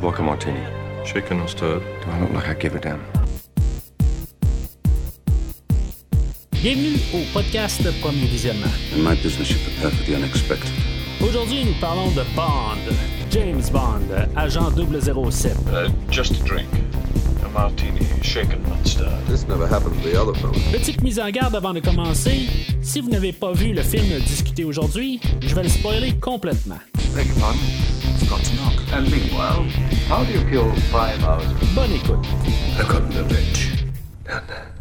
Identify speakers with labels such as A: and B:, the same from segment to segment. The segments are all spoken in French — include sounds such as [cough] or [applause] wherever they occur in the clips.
A: Vodka martini.
B: Shaken and stirred.
A: Do I look like I give a damn?
C: Bienvenue au podcast Premier Visionnement.
D: In my business, you prepare for the unexpected.
C: Aujourd'hui, nous parlons de Bond, James Bond, agent 007.
B: Uh, just a drink. A martini, shaken not stirred.
E: This never happened to the other fellow.
C: Petite mise en garde avant de commencer. Si vous n'avez pas vu le film discuté aujourd'hui, je vais le spoiler complètement.
A: Beg pardon? Forgot to knock.
F: And meanwhile, how do you kill five hours?
C: Bonne écoute.
A: The.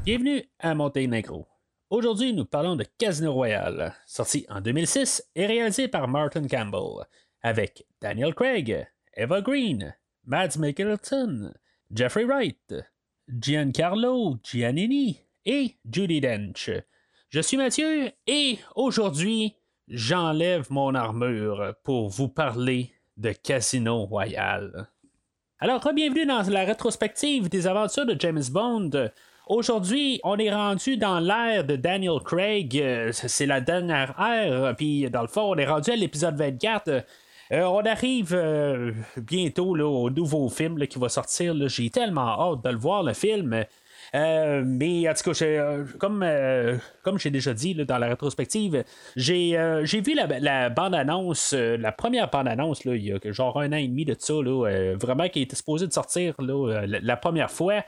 C: Bienvenue à Monténégro. Aujourd'hui, nous parlons de Casino Royale, sorti en 2006 et réalisé par Martin Campbell, avec Daniel Craig, Eva Green, Mads Mikkelsen, Jeffrey Wright, Giancarlo Giannini et Judy Dench. Je suis Mathieu et aujourd'hui, j'enlève mon armure pour vous parler de Casino Royale. Alors, bienvenue dans la rétrospective des aventures de James Bond. Aujourd'hui, on est rendu dans l'ère de Daniel Craig. Euh, C'est la dernière ère. Puis, dans le fond, on est rendu à l'épisode 24. Euh, on arrive euh, bientôt là, au nouveau film qui va sortir. J'ai tellement hâte de le voir, le film. Euh, mais en tout cas, euh, comme, euh, comme j'ai déjà dit dans la rétrospective, j'ai, j'ai vu la, bande-annonce, la première bande-annonce, là, il y a genre un an et demi de ça, là, vraiment qui était supposé de sortir la, la première fois.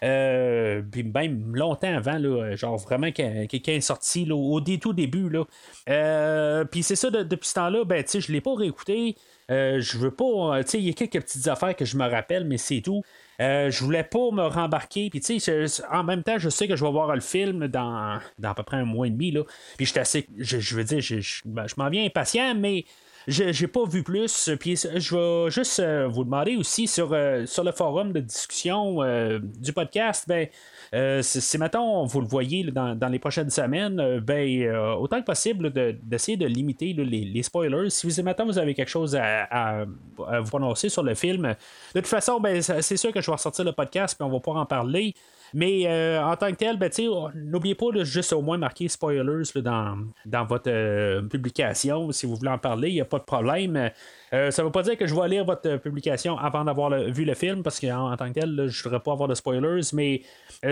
C: Puis même longtemps avant, là, genre vraiment quelqu'un est sorti là, au tout début. Là. Puis c'est ça, de- depuis ce temps-là, ben, je l'ai pas réécouté. Je veux pas. il y a quelques petites affaires que je me rappelle, mais c'est tout. Euh, je voulais pas me rembarquer. Puis, tu sais, en même temps, je sais que je vais voir le film dans, dans à peu près un mois et demi. Là. Puis, je suis assez. Je, je veux dire, je, je, ben, je m'en viens impatient, mais je j'ai pas vu plus. Puis, je vais juste euh, vous demander aussi sur, euh, sur le forum de discussion euh, du podcast, ben. Euh, si, mettons, vous le voyez dans, les prochaines semaines, euh, ben, euh, autant que possible de- d'essayer de, limiter les, spoilers. Si vous, mettons, vous avez quelque chose à, vous prononcer sur le film, de toute façon, ben, c'est sûr que je vais ressortir le podcast puis on va pouvoir en parler. Mais euh, en tant que tel, ben, n'oubliez pas de juste au moins marquer spoilers là, dans, dans votre euh, publication. Si vous voulez en parler, il n'y a pas de problème. Euh, ça ne veut pas dire que je vais lire votre publication avant d'avoir vu le film, parce qu'en en tant que tel, je ne voudrais pas avoir de spoilers, mais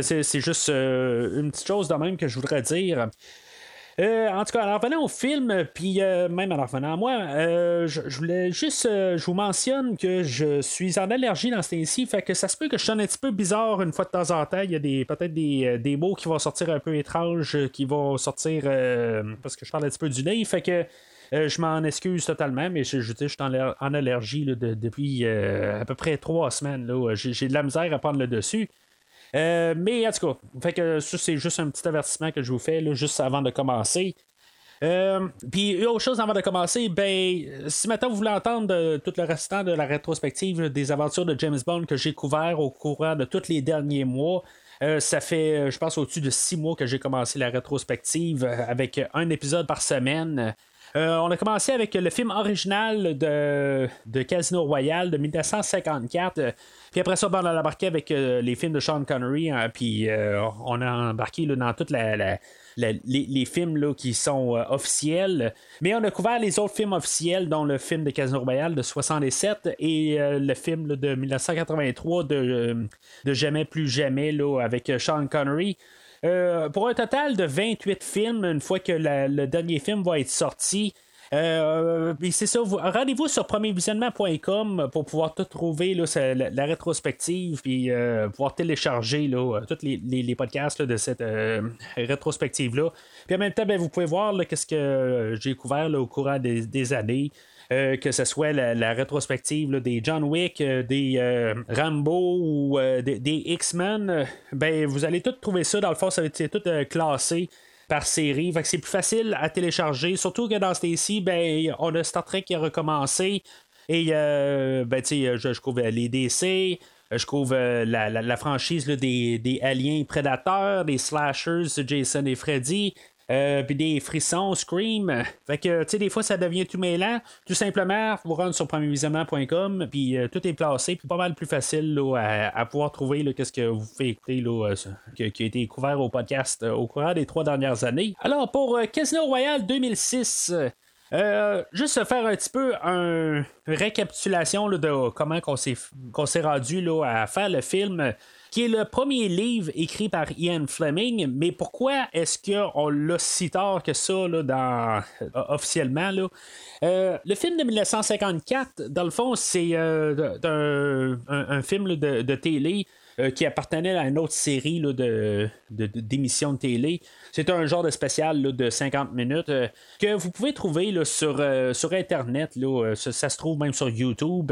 C: c'est juste une petite chose de même que je voudrais dire. Euh, en tout cas, en revenant au film, puis euh, même en revenant à moi, euh, je, voulais juste, euh, je vous mentionne que je suis en allergie dans ce temps-ci, fait que ça se peut que je sonne un petit peu bizarre une fois de temps en temps. Il y a des, peut-être des, euh, des mots qui vont sortir un peu étranges, euh, qui vont sortir euh, parce que je parle un petit peu du nez, fait que euh, je m'en excuse totalement, mais je, je, je suis en, en allergie depuis euh, à peu près trois semaines. j'ai de la misère à prendre le dessus. Euh, mais en tout cas, fait que ça, c'est juste un petit avertissement que je vous fais là, juste avant de commencer. Euh, Puis, autre chose avant de commencer, ben, si maintenant vous voulez entendre tout le restant de la rétrospective des aventures de James Bond que j'ai couvert au courant de tous les derniers mois, euh, ça fait, euh, je pense, au-dessus de six mois que j'ai commencé la rétrospective avec un épisode par semaine. Euh, on a commencé avec le film original de, Casino Royale de 1954. euh, Puis après ça, ben, on a embarqué avec euh, les films de Sean Connery. hein, puis on a embarqué dans toutes la, la- les, les films là, qui sont officiels. Mais on a couvert les autres films officiels, dont le film de Casino Royale de 67 et le film de 1983 de, Jamais plus jamais là, avec Sean Connery. Euh, pour un total de 28 films, une fois que le dernier film va être sorti. Euh, c'est ça, vous- rendez-vous sur premiervisionnement.com pour pouvoir tout trouver, la, rétrospective, puis euh, pouvoir télécharger tous les, podcasts de cette rétrospective-là. Puis en même temps, ben, vous pouvez voir qu'est-ce que j'ai couvert au courant des années. Euh, que ce soit la, rétrospective des John Wick, euh, des euh, Rambo ou des, X-Men, ben vous allez tout trouver ça. Dans le fond, ça va être tout classé par série. C'est plus facile à télécharger. Surtout que dans ce temps-ci, ben, on a Star Trek qui a recommencé. Et ben, je, je couvre les DC. Je euh, la, la- franchise des, des aliens prédateurs, des slashers, Jason et Freddy. Euh, puis des frissons, Scream. Fait que, tu sais, des fois, ça devient tout mêlant. Tout simplement, vous rendre sur premiervisionnement.com, puis euh, tout est placé, puis pas mal plus facile là, à, pouvoir trouver là, qu'est-ce que vous faites écouter, là, euh, qui, a été couvert au podcast au courant des trois dernières années. Alors, pour Casino Royale 2006, euh, Euh, juste faire un petit peu une récapitulation de comment on s'est rendu là, à faire le film qui est le premier livre écrit par Ian Fleming, mais pourquoi est-ce qu'on l'a si tard que ça là, euh, officiellement? Là? Euh, le film de 1954, dans le fond, c'est un, un, film de, télé euh, qui appartenait à une autre série de, d'émissions de, télé. C'est un genre de spécial de 50 minutes euh, que vous pouvez trouver sur, euh, sur Internet. ça, se trouve même sur YouTube.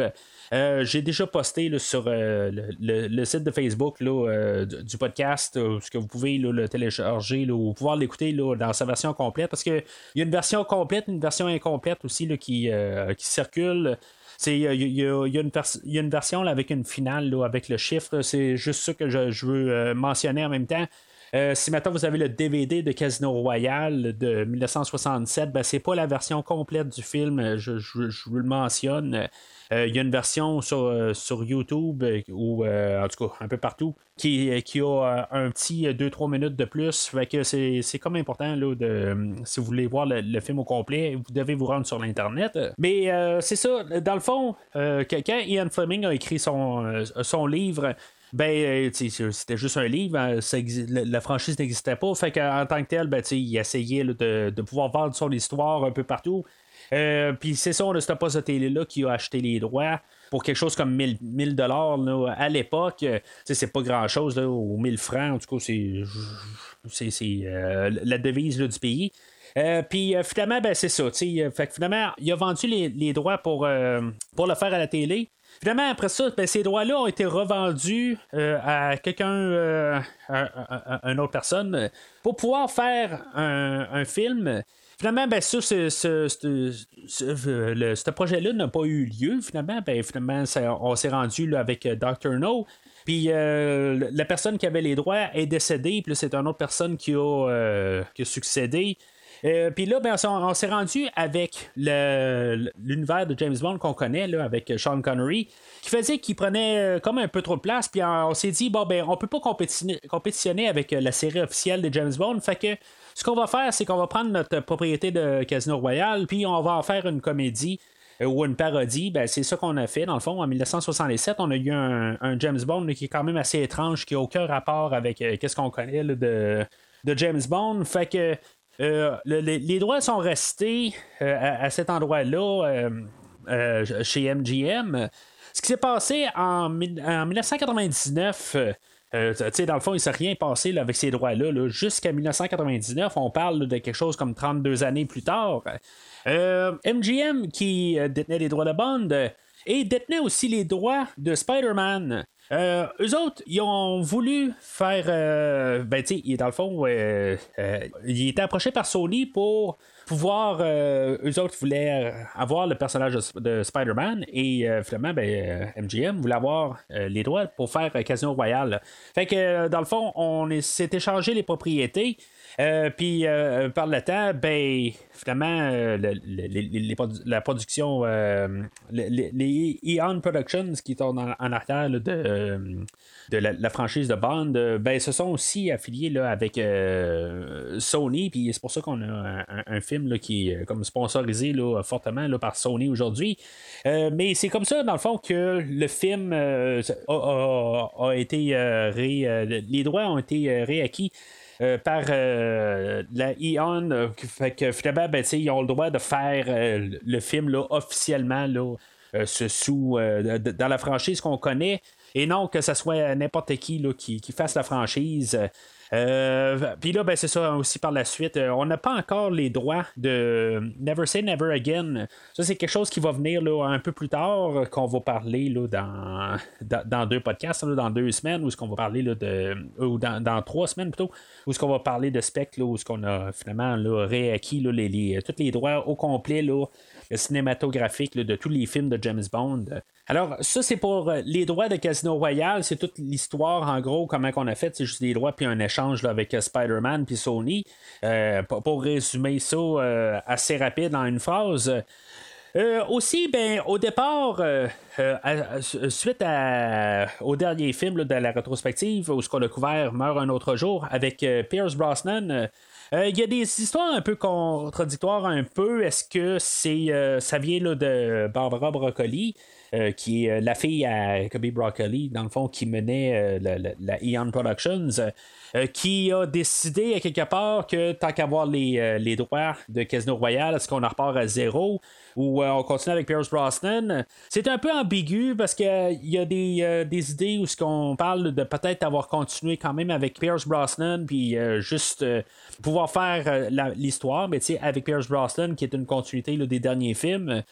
C: J'ai déjà posté sur le, site de Facebook du, podcast, ce que vous pouvez le télécharger ou pouvoir l'écouter dans sa version complète, parce qu'il y a une version complète, une version incomplète aussi qui, qui circule. Il y, a, une version avec une finale avec le chiffre. C'est juste ça que je, veux euh, mentionner en même temps. Euh, si maintenant vous avez le DVD de Casino Royale de 1967, ben, c'est pas la version complète du film, je, vous le mentionne. Euh, il y a une version sur, euh, sur YouTube ou en tout cas un peu partout qui, qui a un petit 2-3 minutes de plus. Fait que c'est, comme important là, de, si vous voulez voir le, film au complet, vous devez vous rendre sur l'internet. Mais c'est ça, dans le fond, quand Ian Fleming a écrit son, son livre, ben, euh, c'était juste un livre, hein, la, franchise n'existait pas. Fait qu'en tant que tel, ben, il essayait de, de, pouvoir vendre son histoire un peu partout. Euh, puis c'est ça, on a ce poste de télé-là qui a acheté les droits pour quelque chose comme 1000 dollars à l'époque. C'est pas grand-chose, ou 1000 francs, en tout cas, c'est euh, la devise du pays. puis finalement, ben, c'est ça. Fait finalement, il a vendu les, les droits pour, pour le faire à la télé. Finalement, après ça, ben, ces droits-là ont été revendus euh, à quelqu'un, euh, à, une autre personne, pour pouvoir faire un, film. Finalement, ben, ça, ce, projet-là n'a pas eu lieu. Finalement, ben, finalement on s'est rendu avec euh, Dr. No. Puis la personne qui avait les droits est décédée, puis c'est une autre personne qui a, qui a succédé. Euh, puis là, ben, on, s'est rendu avec l'univers de James Bond qu'on connaît, là, avec Sean Connery, qui faisait qu'il prenait euh, comme un peu trop de place. Puis on, s'est dit, bon, ben, on peut pas compétitionner, avec euh, la série officielle de James Bond. Fait que ce qu'on va faire, c'est qu'on va prendre notre propriété de Casino Royale, puis on va en faire une comédie ou une parodie, ben, c'est ça qu'on a fait. Dans le fond, en 1967, on a eu un, James Bond qui est quand même assez étrange, qui n'a aucun rapport avec qu'est-ce qu'on connaît de, James Bond. Fait que euh, les, droits sont restés euh, à, cet endroit-là euh, chez MGM. Ce qui s'est passé en, 1999, dans le fond, il ne s'est rien passé avec ces droits-là. Jusqu'à 1999, on parle de quelque chose comme 32 années plus tard. MGM, qui détenait les droits de Bond, et détenait aussi les droits de Spider-Man. Euh, eux autres, ils ont voulu faire. Euh, ben, tu sais, dans le fond, euh, ils étaient approchés par Sony pour pouvoir. eux autres voulaient avoir le personnage de, Spider-Man et finalement, ben, MGM voulait avoir les droits pour faire Casino Royale. Fait que, dans le fond, on s'est échangé les propriétés. Euh, puis euh, par le temps, ben, finalement, euh, la production, les, Eon Productions qui sont en, en arrière de, de la, franchise de Bond, ben, se sont aussi affiliés là, avec Sony. Puis c'est pour ça qu'on a un, film qui est comme sponsorisé là, fortement là, par Sony aujourd'hui. mais c'est comme ça, dans le fond, que le film a, été ré, les droits ont été réacquis euh, par euh, la Eon. Euh, fait que finalement, ben, ils ont le droit de faire le film là, officiellement là, sous, dans la franchise qu'on connaît. Et non que ce soit n'importe qui là, qui, qui, fasse la franchise. Euh, puis là, ben, c'est ça aussi par la suite. Euh, on n'a pas encore les droits de Never Say Never Again. Ça, c'est quelque chose qui va venir là, un peu plus tard, qu'on va parler là, dans, dans, deux podcasts, dans deux semaines, ou ce qu'on va parler là, de. ou dans, dans, trois semaines plutôt, où ce qu'on va parler de Spectre, où ce qu'on a finalement là, réacquis là, les, les, tous les droits au complet là, cinématographique de tous les films de James Bond. Alors, ça, c'est pour euh, les droits de Casino Royale. C'est toute l'histoire, en gros, comment qu'on a fait. C'est juste des droits, puis un échange avec euh, Spider-Man, puis Sony. Euh, pour résumer ça assez rapide en une phrase. Aussi, ben, au départ, suite au dernier film de la rétrospective, où ce qu'on a couvert Meurt un autre jour, avec Pierce Brosnan, il y a des histoires un peu contradictoires, un peu. Est-ce que c'est ça vient de Barbara Broccoli? Qui est la fille à Kobe Broccoli, dans le fond, qui menait la, la, Eon Productions. Euh, qui a décidé à quelque part que tant qu'avoir les, euh, les droits de Casino Royale, est-ce qu'on en repart à zéro ou euh, on continue avec Pierce Brosnan? C'est un peu ambigu parce qu'il y a des, des idées où ce qu'on parle de peut-être avoir continué quand même avec Pierce Brosnan puis juste pouvoir faire l'histoire, mais avec Pierce Brosnan qui est une continuité des derniers films.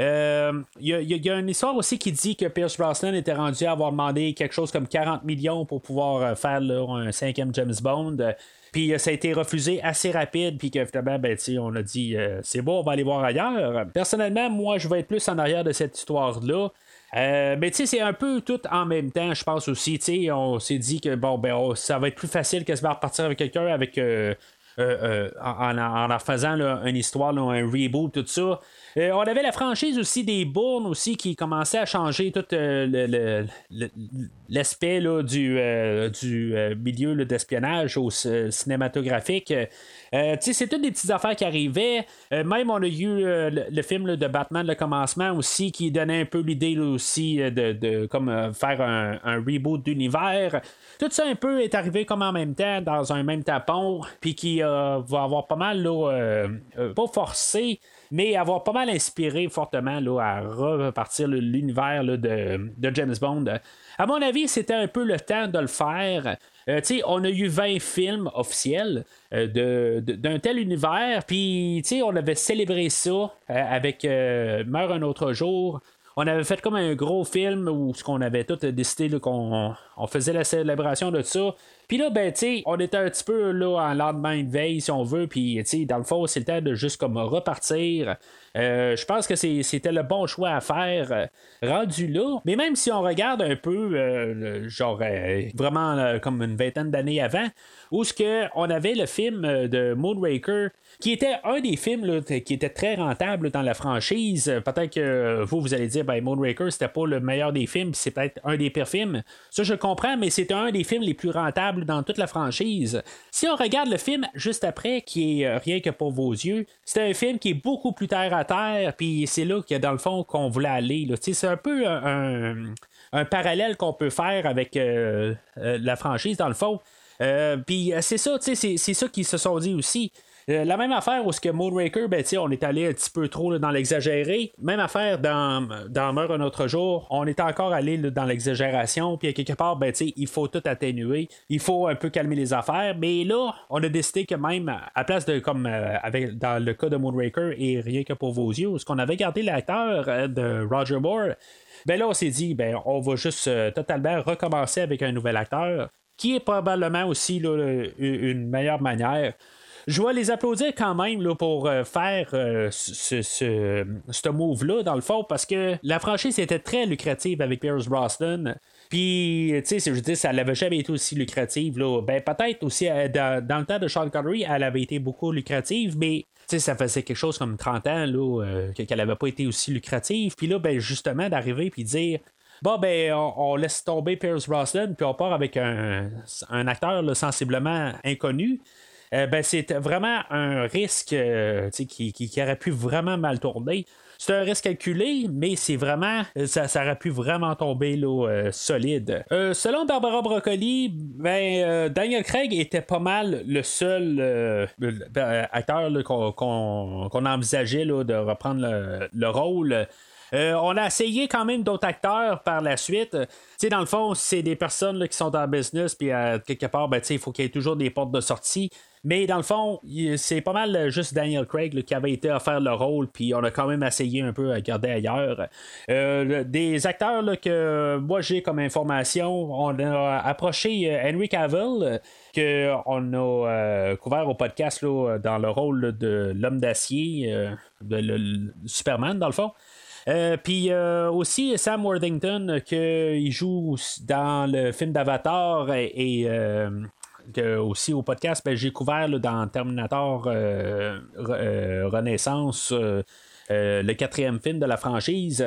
C: Il euh, y, a une histoire aussi qui dit que Pierce Brosnan était rendu à avoir demandé quelque chose comme 40 millions pour pouvoir euh, faire un cinquième James Bond. Puis euh, ça a été refusé assez rapide, puis que finalement, ben, on a dit c'est bon, on va aller voir ailleurs. Personnellement, moi, je vais être plus en arrière de cette histoire-là. mais tu sais, c'est un peu tout en même temps, je pense aussi. On s'est dit que bon, ben, ça va être plus facile que de repartir avec quelqu'un avec. En, en, faisant une histoire, un reboot, tout ça. Euh, on avait la franchise aussi des Bournes aussi qui commençait à changer tout euh, l'aspect du, euh, du milieu d'espionnage au cinématographique. C'est toutes des petites affaires qui arrivaient. même on a eu le, film de Batman, le commencement aussi, qui donnait un peu l'idée aussi de, comme faire un, un reboot d'univers. Tout ça un peu est arrivé comme en même temps dans un même tapon, puis qui va avoir pas mal, là, pas forcé mais avoir pas mal inspiré fortement là, à repartir l'univers de, James Bond. À mon avis, c'était un peu le temps de le faire. Euh, on a eu 20 films officiels euh, d'un tel univers, puis on avait célébré ça euh, avec Meurt un autre jour. On avait fait comme un gros film où ce qu'on avait tout décidé qu'on on faisait la célébration de ça. Puis là, ben, tu on était un petit peu là en lendemain de veille, si on veut. Puis, tu dans le fond, temps de juste comme repartir. Euh, je pense que c'était le bon choix à faire euh, rendu là. Mais même si on regarde un peu, euh, genre vraiment comme une vingtaine d'années avant, où ce que on avait le film de Moonraker qui était un des films qui était très rentable dans la franchise. Peut-être que vous, vous allez dire, ben, Moonraker, c'était pas le meilleur des films, c'est peut-être un des pires films. Ça, je comprends, mais c'était un des films les plus rentables dans toute la franchise. Si on regarde le film juste après, qui est Rien que pour vos yeux, c'est un film qui est beaucoup plus terre à terre, puis c'est là a dans le fond qu'on voulait aller. C'est un peu un, parallèle qu'on peut faire avec euh, euh, la franchise dans le fond. Euh, puis c'est ça, c'est ça qu'ils se sont dit aussi. Euh, la même affaire où ce que Moonraker, ben, on est allé un petit peu trop dans l'exagéré. Même affaire dans, dans Meurt un autre jour, on est encore allé dans l'exagération. Puis quelque part, ben, il faut tout atténuer. Il faut un peu calmer les affaires. Mais là, on a décidé que même à place de comme euh, avec dans le cas de Moonraker et rien que pour vos yeux, ce qu'on avait gardé l'acteur euh, de Roger Moore. Ben là, on s'est dit, ben, on va juste totalement recommencer avec un nouvel acteur, qui est probablement aussi une meilleure manière je vais les applaudir quand même là, pour euh, faire euh, ce, ce, move-là, dans le fond, parce que la franchise était très lucrative avec Pierce Brosnan. Puis, tu sais, je dis, ça n'avait jamais été aussi lucrative. Là. Ben, peut-être aussi, euh, dans, le temps de Sean Connery, elle avait été beaucoup lucrative, mais ça faisait quelque chose comme 30 ans là, qu'elle n'avait pas été aussi lucrative. Puis là, ben, justement, d'arriver puis dire Bon, ben, on, laisse tomber Pierce Brosnan, puis on part avec un, un acteur sensiblement inconnu. Euh, ben, c'est vraiment un risque euh, qui, qui, aurait pu vraiment mal tourner. C'est un risque calculé, mais c'est vraiment. Ça, ça, aurait pu vraiment tomber euh, solide. selon Barbara Broccoli, ben, Daniel Craig était pas mal le seul acteur qu'on envisageait de reprendre le rôle. On a essayé quand même d'autres acteurs par la suite. sais, dans le fond, c'est des personnes qui sont dans business, puis quelque part, ben, il faut qu'il y ait toujours des portes de sortie. Mais dans le fond, c'est pas mal euh, juste Daniel Craig qui avait été à faire le rôle, puis on a quand même essayé un peu à garder ailleurs. Euh, des acteurs que moi j'ai comme information, on a approché euh, Henry Cavill, qu'on a couvert au podcast dans le rôle de l'homme d'acier, de le, Superman dans le fond. Puis aussi Sam Worthington qui joue dans le film d'Avatar et, aussi au podcast, ben, j'ai couvert dans Terminator euh, euh, Renaissance. le quatrième film de la franchise.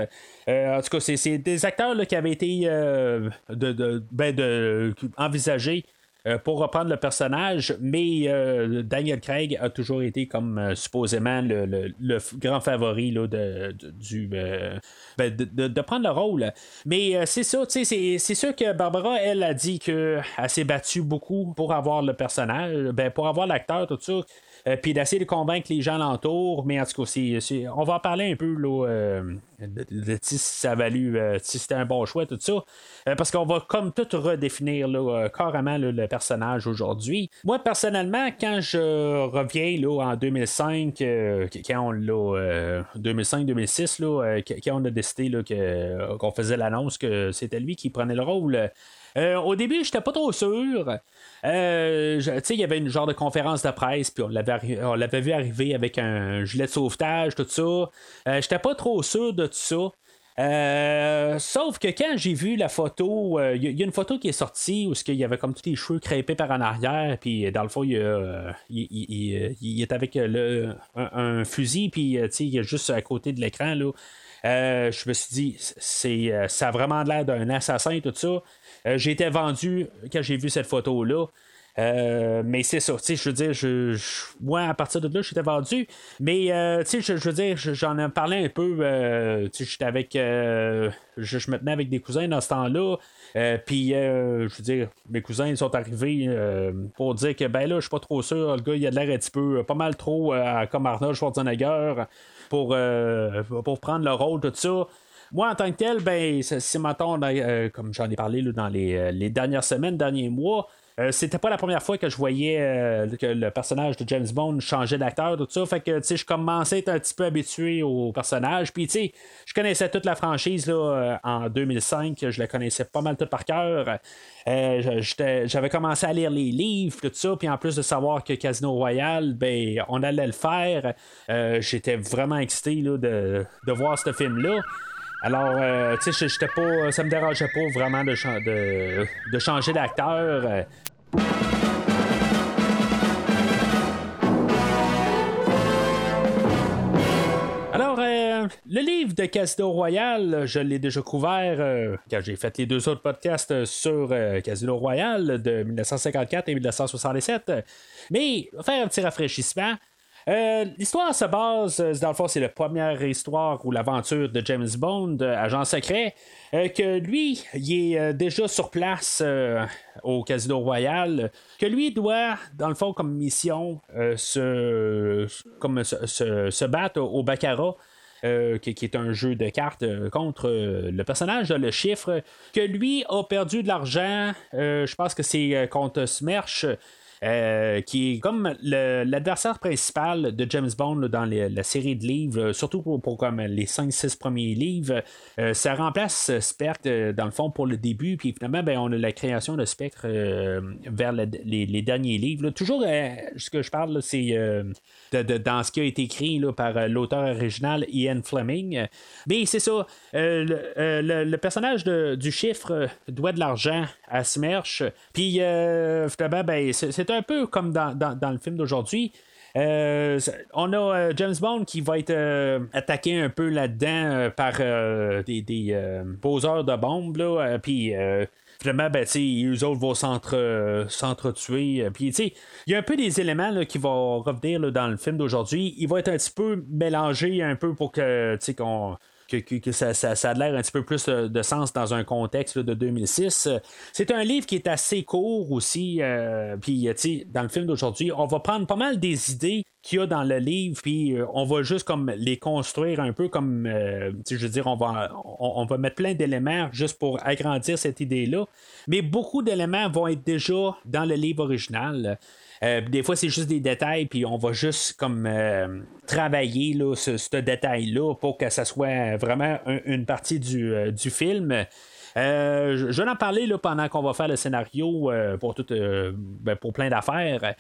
C: en tout cas, c'est des acteurs qui avaient été de, ben, de, envisagés euh, pour reprendre le personnage, mais euh, Daniel Craig a toujours été comme euh, supposément le, grand favori là, de, du, ben, de, prendre le rôle. Mais c'est ça, c'est, c'est sûr que Barbara, elle a dit qu'elle s'est battue beaucoup pour avoir le personnage, ben, pour avoir l'acteur, tout ça. Euh, puis d'essayer de convaincre les gens alentour. Mais en tout cas, on va en parler un peu euh, de, si ça a valu, euh, si c'était un bon choix, tout ça. parce qu'on va comme tout redéfinir carrément le personnage aujourd'hui. Moi, personnellement, quand je reviens en 2005, quand on l'a 2005-2006, quand on a décidé qu'on faisait l'annonce que c'était lui qui prenait le rôle. Au début, j'étais pas trop sûr. Euh, il y avait une genre de conférence de presse, puis on l'avait, on l'avait vu arriver avec un gilet de sauvetage, tout ça. Euh, j'étais pas trop sûr de tout ça. Euh, sauf que quand j'ai vu la photo, il y, a une photo qui est sortie où il y avait comme tous les cheveux crêpés par en arrière, puis dans le fond, il, est avec un, fusil, puis il est juste à côté de l'écran. Je me suis dit, c'est, ça a vraiment l'air d'un assassin, tout ça. Euh, j'ai été vendu quand j'ai vu cette photo-là. Euh, mais c'est ça, je veux dire, moi à partir de là, j'étais vendu. Mais euh, je, veux dire, j'en ai parlé un peu. j'étais avec. Je, me tenais avec des cousins dans ce temps-là. Puis, je veux dire, mes cousins sont arrivés pour dire que ben là, je suis pas trop sûr. Le gars, il a l'air un petit peu, pas mal trop comme Arnold Schwarzenegger pour, pour prendre le rôle, tout ça. Moi, en tant que tel, ben, c'est maintenant, euh, comme j'en ai parlé dans euh, les, dernières semaines, derniers mois, euh, c'était pas la première fois que je voyais que le personnage de James Bond changeait d'acteur, tout ça. Fait que, tu sais, je commençais à être un petit peu habitué au personnage. Puis, tu sais, je connaissais toute la franchise là, en 2005. Je la connaissais pas mal tout par cœur. J'avais commencé à lire les livres, tout ça. Puis, en plus de savoir que Casino Royale, ben, on allait le faire, j'étais vraiment excité là, de voir ce film-là. Alors, euh, tu sais, j'étais pas, ça me dérangeait pas vraiment de, de, changer d'acteur. Euh. Alors, euh, le livre de Casino Royal, je l'ai déjà couvert quand j'ai fait les deux autres podcasts sur Casino Royal de 1954 et 1967. Mais, faire un petit rafraîchissement. Euh, l'histoire se base, euh, dans le fond, c'est la première histoire ou l'aventure de James Bond, euh, agent secret, que lui, il est déjà sur place au Casino Royal, que lui doit, dans le fond, comme mission, se, comme se, battre au Baccarat. qui, est un jeu de cartes contre le personnage, le chiffre, que lui a perdu de l'argent, je pense que c'est contre Smerch, euh, qui est comme l'adversaire principal de James Bond dans la série de livres, surtout pour, comme les 5-6 premiers livres. Euh, ça remplace Spectre dans le fond pour le début, puis finalement, ben, on a la création de Spectre euh, vers les, derniers livres. Toujours, ce que je parle, c'est dans ce qui a été écrit par l'auteur original Ian Fleming. Mais c'est ça, le, personnage du chiffre doit de l'argent à Smerch, puis finalement, ben, c'est un peu comme dans, le film d'aujourd'hui. Euh, on a euh, James Bond qui va être euh, attaqué un peu là-dedans par des, poseurs de bombes. Là, puis finalement, ben, eux autres vont s'entretuer. Puis il y a un peu des éléments qui vont revenir dans le film d'aujourd'hui. Il va être un petit peu mélangé un peu pour que qu'on que, ça, a l'air un petit peu plus de, sens dans un contexte de 2006. C'est un livre qui est assez court aussi. Euh, puis, dans le film d'aujourd'hui, on va prendre pas mal des idées qu'il y a dans le livre, puis euh, on va juste comme les construire un peu comme, euh, je veux dire, on va, on, va mettre plein d'éléments juste pour agrandir cette idée-là. Mais beaucoup d'éléments vont être déjà dans le livre original. Euh, des fois, c'est juste des détails, puis on va juste comme euh, travailler là, ce, détail-là pour que ça soit vraiment une partie du, euh, film. je, vais en parler là, pendant qu'on va faire le scénario pour, ben, pour plein d'affaires.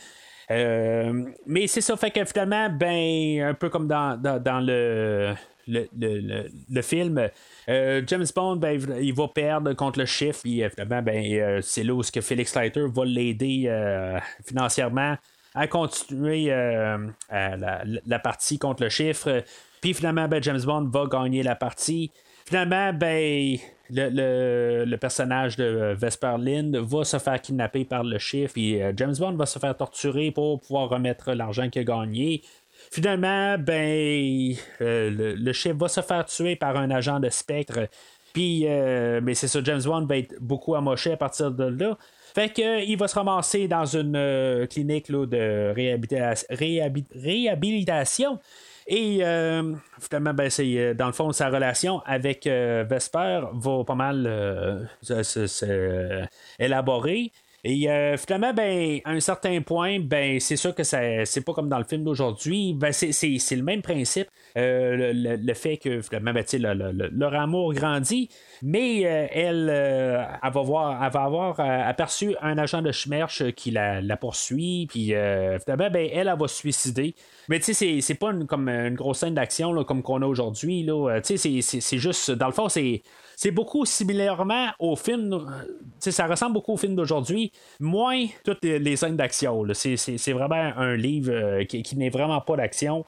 C: Mais c'est ça, fait que finalement, ben, un peu comme dans, dans, le, le, le, film, euh, James Bond, ben, il va perdre contre le chiffre. Puis, ben, euh, c'est là où que Felix Leiter va l'aider euh, financièrement à continuer la, partie contre le chiffre. Puis finalement, ben, James Bond va gagner la partie. Finalement, ben, le, le, personnage de Vesper Lind va se faire kidnapper par le chiffre, puis James Bond va se faire torturer pour pouvoir remettre l'argent qu'il a gagné. Finalement, ben, le, le, chiffre va se faire tuer par un agent de spectre. Puis, mais c'est ça, James Bond va être beaucoup amoché à partir de là. Fait que, il va se ramasser dans une clinique de réhabilitation. Et euh, finalement, ben, c'est, euh, dans le fond, sa relation avec euh, Vesper va pas mal élaborer. Et finalement, ben, à un certain point, ben, c'est sûr que ça, c'est pas comme dans le film d'aujourd'hui. Ben, c'est, le même principe. le, fait que finalement, ben, leur amour grandit. Mais elle, elle, va voir, elle va avoir aperçu un agent de Schmerch qui la, poursuit. Puis finalement, ben, elle, elle va se suicider. Mais tu sais, c'est pas une, comme une grosse scène d'action comme qu'on a aujourd'hui. Euh, sais, c'est juste. Dans le fond, c'est. C'est beaucoup similairement au film. sais, ça ressemble beaucoup au film d'aujourd'hui, moins toutes les, scènes d'action. C'est vraiment un livre euh, qui, n'est vraiment pas d'action.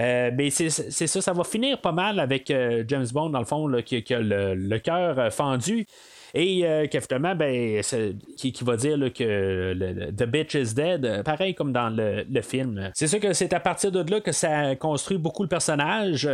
C: Euh, mais c'est ça, ça va finir pas mal avec James Bond, dans le fond, qui, a le, le cœur fendu. Et euh, ben, qui, va dire que The Bitch is Dead, pareil comme dans le, film. C'est sûr que c'est à partir de là que ça construit beaucoup le personnage.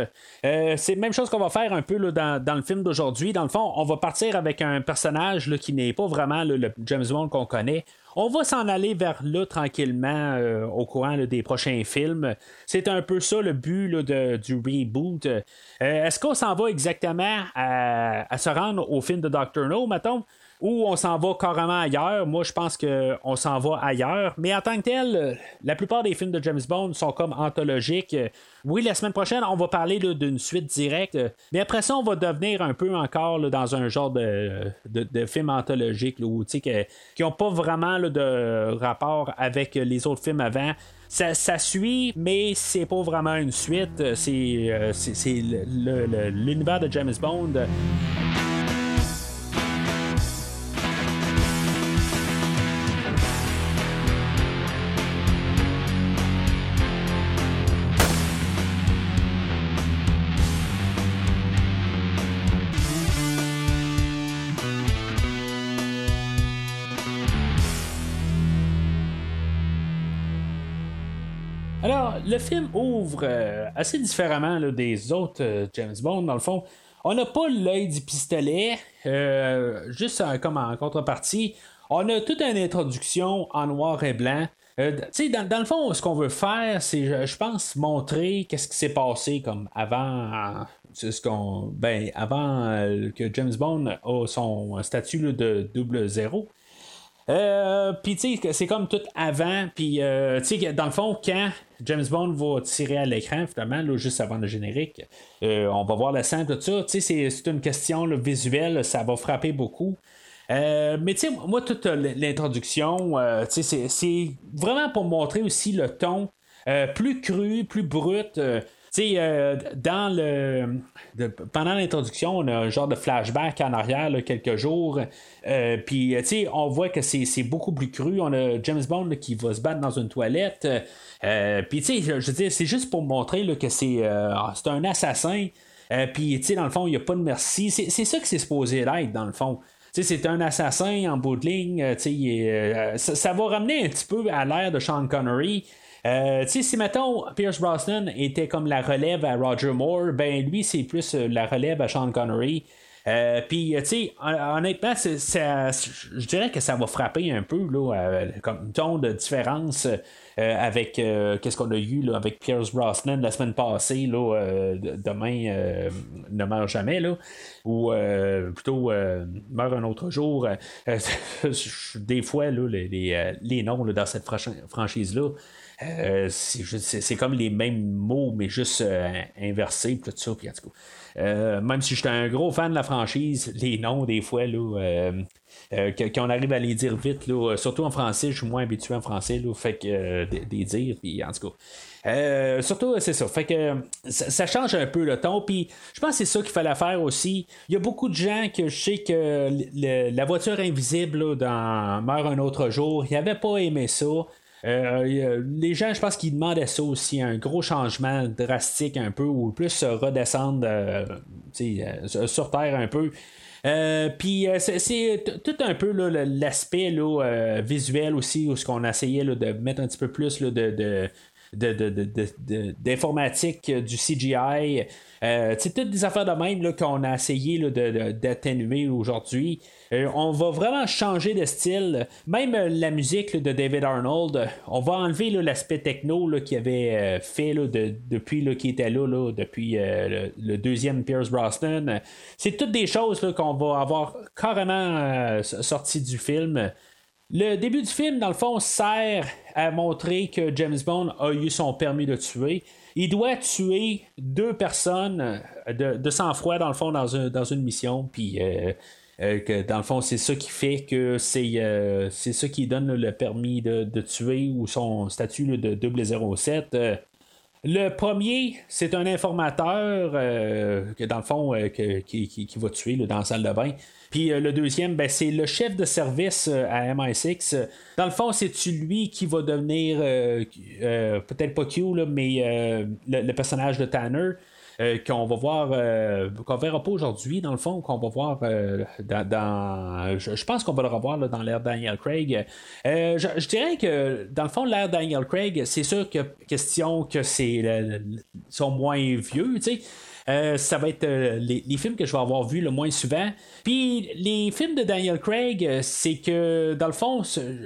C: Euh, c'est la même chose qu'on va faire un peu dans, dans, le film d'aujourd'hui. Dans le fond, on va partir avec un personnage qui n'est pas vraiment le James Bond qu'on connaît. On va s'en aller vers là tranquillement euh, au courant des prochains films. C'est un peu ça le but du reboot. Euh, est-ce qu'on s'en va exactement à, à, se rendre au film de Doctor No, mettons? Ou on s'en va carrément ailleurs. Moi, je pense qu'on s'en va ailleurs. Mais en tant que tel, la plupart des films de James Bond sont comme anthologiques. Oui, la semaine prochaine, on va parler d'une suite directe. Mais après ça, on va devenir un peu encore dans un genre de, de, film anthologique où, qui n'ont pas vraiment de rapport avec les autres films avant. Ça, ça, suit, mais c'est pas vraiment une suite. C'est euh, l'univers de James Bond. Le film ouvre euh, assez différemment des autres euh, James Bond, dans le fond. On n'a pas l'œil du pistolet, euh, juste comme en contrepartie. On a toute une introduction en noir et blanc. Dans, dans, le fond, ce qu'on veut faire, c'est, je pense, montrer qu'est-ce qui s'est passé comme avant, ce qu'on, ben, avant que James Bond ait son statut de double zéro. Euh, puis tu sais, c'est comme tout avant. Puis euh, tu sais, dans le fond, quand James Bond va tirer à l'écran, finalement, là, juste avant le générique, euh, on va voir la scène, tout ça. Tu sais, c'est une question visuelle, ça va frapper beaucoup. mais tu sais, moi, toute l'introduction, tu sais, c'est vraiment pour montrer aussi le ton plus cru, plus brut. Tu sais, dans le. pendant l'introduction, on a un genre de flashback en arrière, quelques jours. Euh, puis, tu sais, on voit que c'est beaucoup plus cru. On a James Bond qui va se battre dans une toilette. Euh, puis, tu sais, je veux c'est juste pour montrer que c'est c'est un assassin. puis, tu sais, dans le fond, il n'y a pas de merci. C'est ça que c'est supposé être, dans le fond. Tu c'est un assassin en bout de ligne. Ça, ça, va ramener un petit peu à l'ère de Sean Connery. Euh, si mettons Pierce Brosnan était comme la relève à Roger Moore, ben lui c'est plus euh, la relève à Sean Connery. Euh, puis, honnêtement, je dirais que ça va frapper un peu, là, comme ton de différence avec qu'est-ce qu'on a eu avec Pierce Brosnan la semaine passée, là, demain ne meurt jamais, là, ou plutôt meurt un autre jour. [laughs] des fois, là, les, les, noms dans cette franchise-là, euh, c'est comme les mêmes mots, mais juste euh, inversés, tout ça. Puis, tout euh, même si j'étais un gros fan de la franchise, les noms, des fois, là, quand on arrive à les dire vite, là, surtout en français, je suis moins habitué en français, là, fait que des dire, puis en tout cas. surtout, c'est ça. Fait que ça, change un peu le ton. Puis je pense que c'est ça qu'il fallait faire aussi. Il y a beaucoup de gens que je sais que la voiture invisible dans Meurt un autre jour, ils n'avaient pas aimé ça. Les gens, je pense qu'ils demandaient ça aussi, un gros changement drastique un peu, ou plus redescendre sur Terre un peu. puis c'est tout un peu l'aspect visuel aussi, où ce qu'on essayait là, de mettre un petit peu plus de, d'informatique, de, du CGI. Euh, c'est toutes des affaires de même qu'on a essayé d'atténuer aujourd'hui. Euh, on va vraiment changer de style. Même euh, la musique de David Arnold, on va enlever l'aspect techno qu'il avait fait depuis qu'il était là, depuis le, deuxième Pierce Brosnan. C'est toutes des choses qu'on va avoir carrément sorti du film. Le début du film, dans le fond, sert à montrer que James Bond a eu son permis de tuer. Il doit tuer deux personnes de, sang-froid, dans le fond, dans, une mission. Puis. Euh, euh, que dans le fond, c'est ça qui fait que c'est euh, c'est ça qui donne le permis de, tuer ou son statut de 007. Le premier, c'est un informateur que dans le fond qui, va tuer dans la salle de bain. Puis euh, le deuxième, ben, c'est le chef de service euh, à MI6. Dans le fond, c'est lui qui va devenir, euh, peut-être pas Q, mais le, personnage de Tanner? Qu'on va voir, qu'on verra pas aujourd'hui, dans le fond, qu'on va voir dans. je, pense qu'on va le revoir dans l'ère Daniel Craig. Je, dirais que, dans le fond, l'ère Daniel Craig, c'est sûr que question que c'est sont moins vieux, tu sais. Euh, ça va être euh, les, films que je vais avoir vus le moins souvent. Puis les films de Daniel Craig, euh, c'est que dans le fond,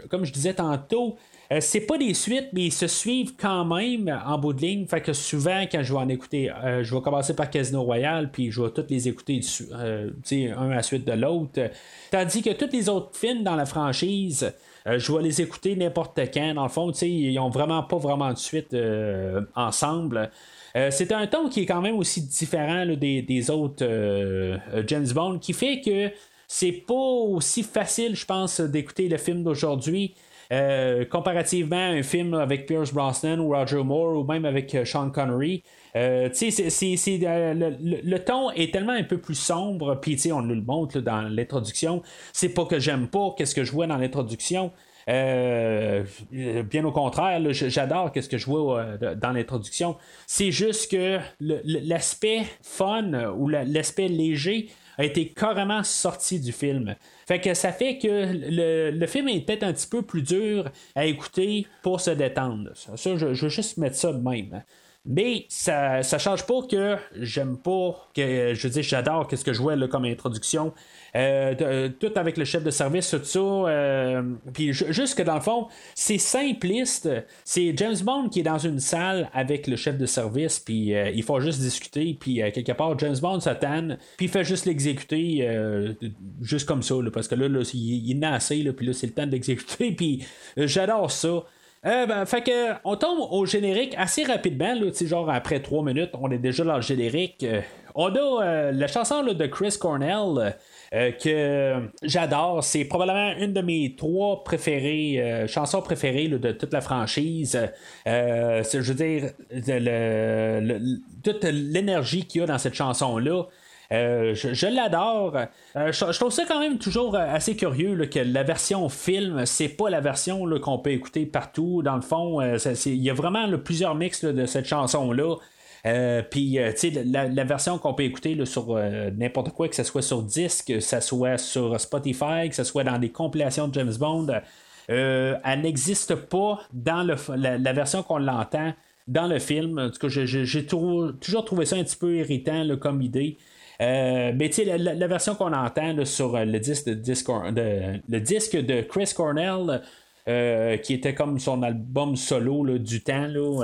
C: comme je disais tantôt, c'est pas des suites, mais ils se suivent quand même en bout de ligne. Fait que souvent, quand je vais en écouter, je vais commencer par Casino Royale, puis je vais tous les écouter un à la suite de l'autre. Tandis que tous les autres films dans la franchise, je vais les écouter n'importe quand. Dans le fond, ils ont vraiment pas vraiment de suite ensemble. Euh, c'est un ton qui est quand même aussi différent des, autres euh, euh, James Bond, qui fait que c'est pas aussi facile, je pense, d'écouter le film d'aujourd'hui. Comparativement à un film avec Pierce Brosnan ou Roger Moore ou même avec Sean Connery. le, ton est tellement un peu plus sombre, puis on nous le montre dans l'introduction. C'est pas que j'aime pas qu'est-ce que je vois dans l'introduction, euh, bien au contraire, j'adore ce que je vois euh, dans l'introduction. C'est juste que l'aspect fun ou l'aspect léger a été carrément sorti du film. Fait que ça fait que le, film est peut-être un petit peu plus dur à écouter pour se détendre. Ça, je, je veux juste mettre ça de même. Mais ça ne change pas que j'aime pas, que je dis j'adore ce que je vois là, comme introduction. Euh, euh, tout avec le chef de service, tout ça. Euh, puis juste que dans le fond, c'est simpliste. C'est James Bond qui est dans une salle avec le chef de service, puis il faut juste discuter, puis quelque part, James Bond s'attend, puis il fait juste l'exécuter, juste comme ça, parce que là, il, est assez, puis là, c'est le temps d'exécuter, [laughs] puis j'adore ça. Ben, fait que on tombe au générique assez rapidement, là, genre après trois minutes, on est déjà dans le générique. On a euh, la chanson de Chris Cornell. Que j'adore. C'est probablement une de mes trois préférées, chansons préférées de toute la franchise. je veux dire, toute l'énergie qu'il y a dans cette chanson-là. Euh, je, l'adore. Euh, je, trouve ça quand même toujours euh, assez curieux que la version film, c'est pas la version qu'on peut écouter partout. Dans le fond, il y a vraiment plusieurs mix de cette chanson-là. Puis, tu sais, la, version qu'on peut écouter sur n'importe quoi, que ce soit sur disque, que ce soit sur Spotify, que ce soit dans des compilations de James Bond, elle n'existe pas dans la, version qu'on l'entend dans le film. En tout cas, j'ai toujours trouvé ça un petit peu irritant comme idée. Euh, mais tu sais, la, version qu'on entend sur euh, le de, le disque de Chris Cornell, euh, qui était comme son album solo du temps,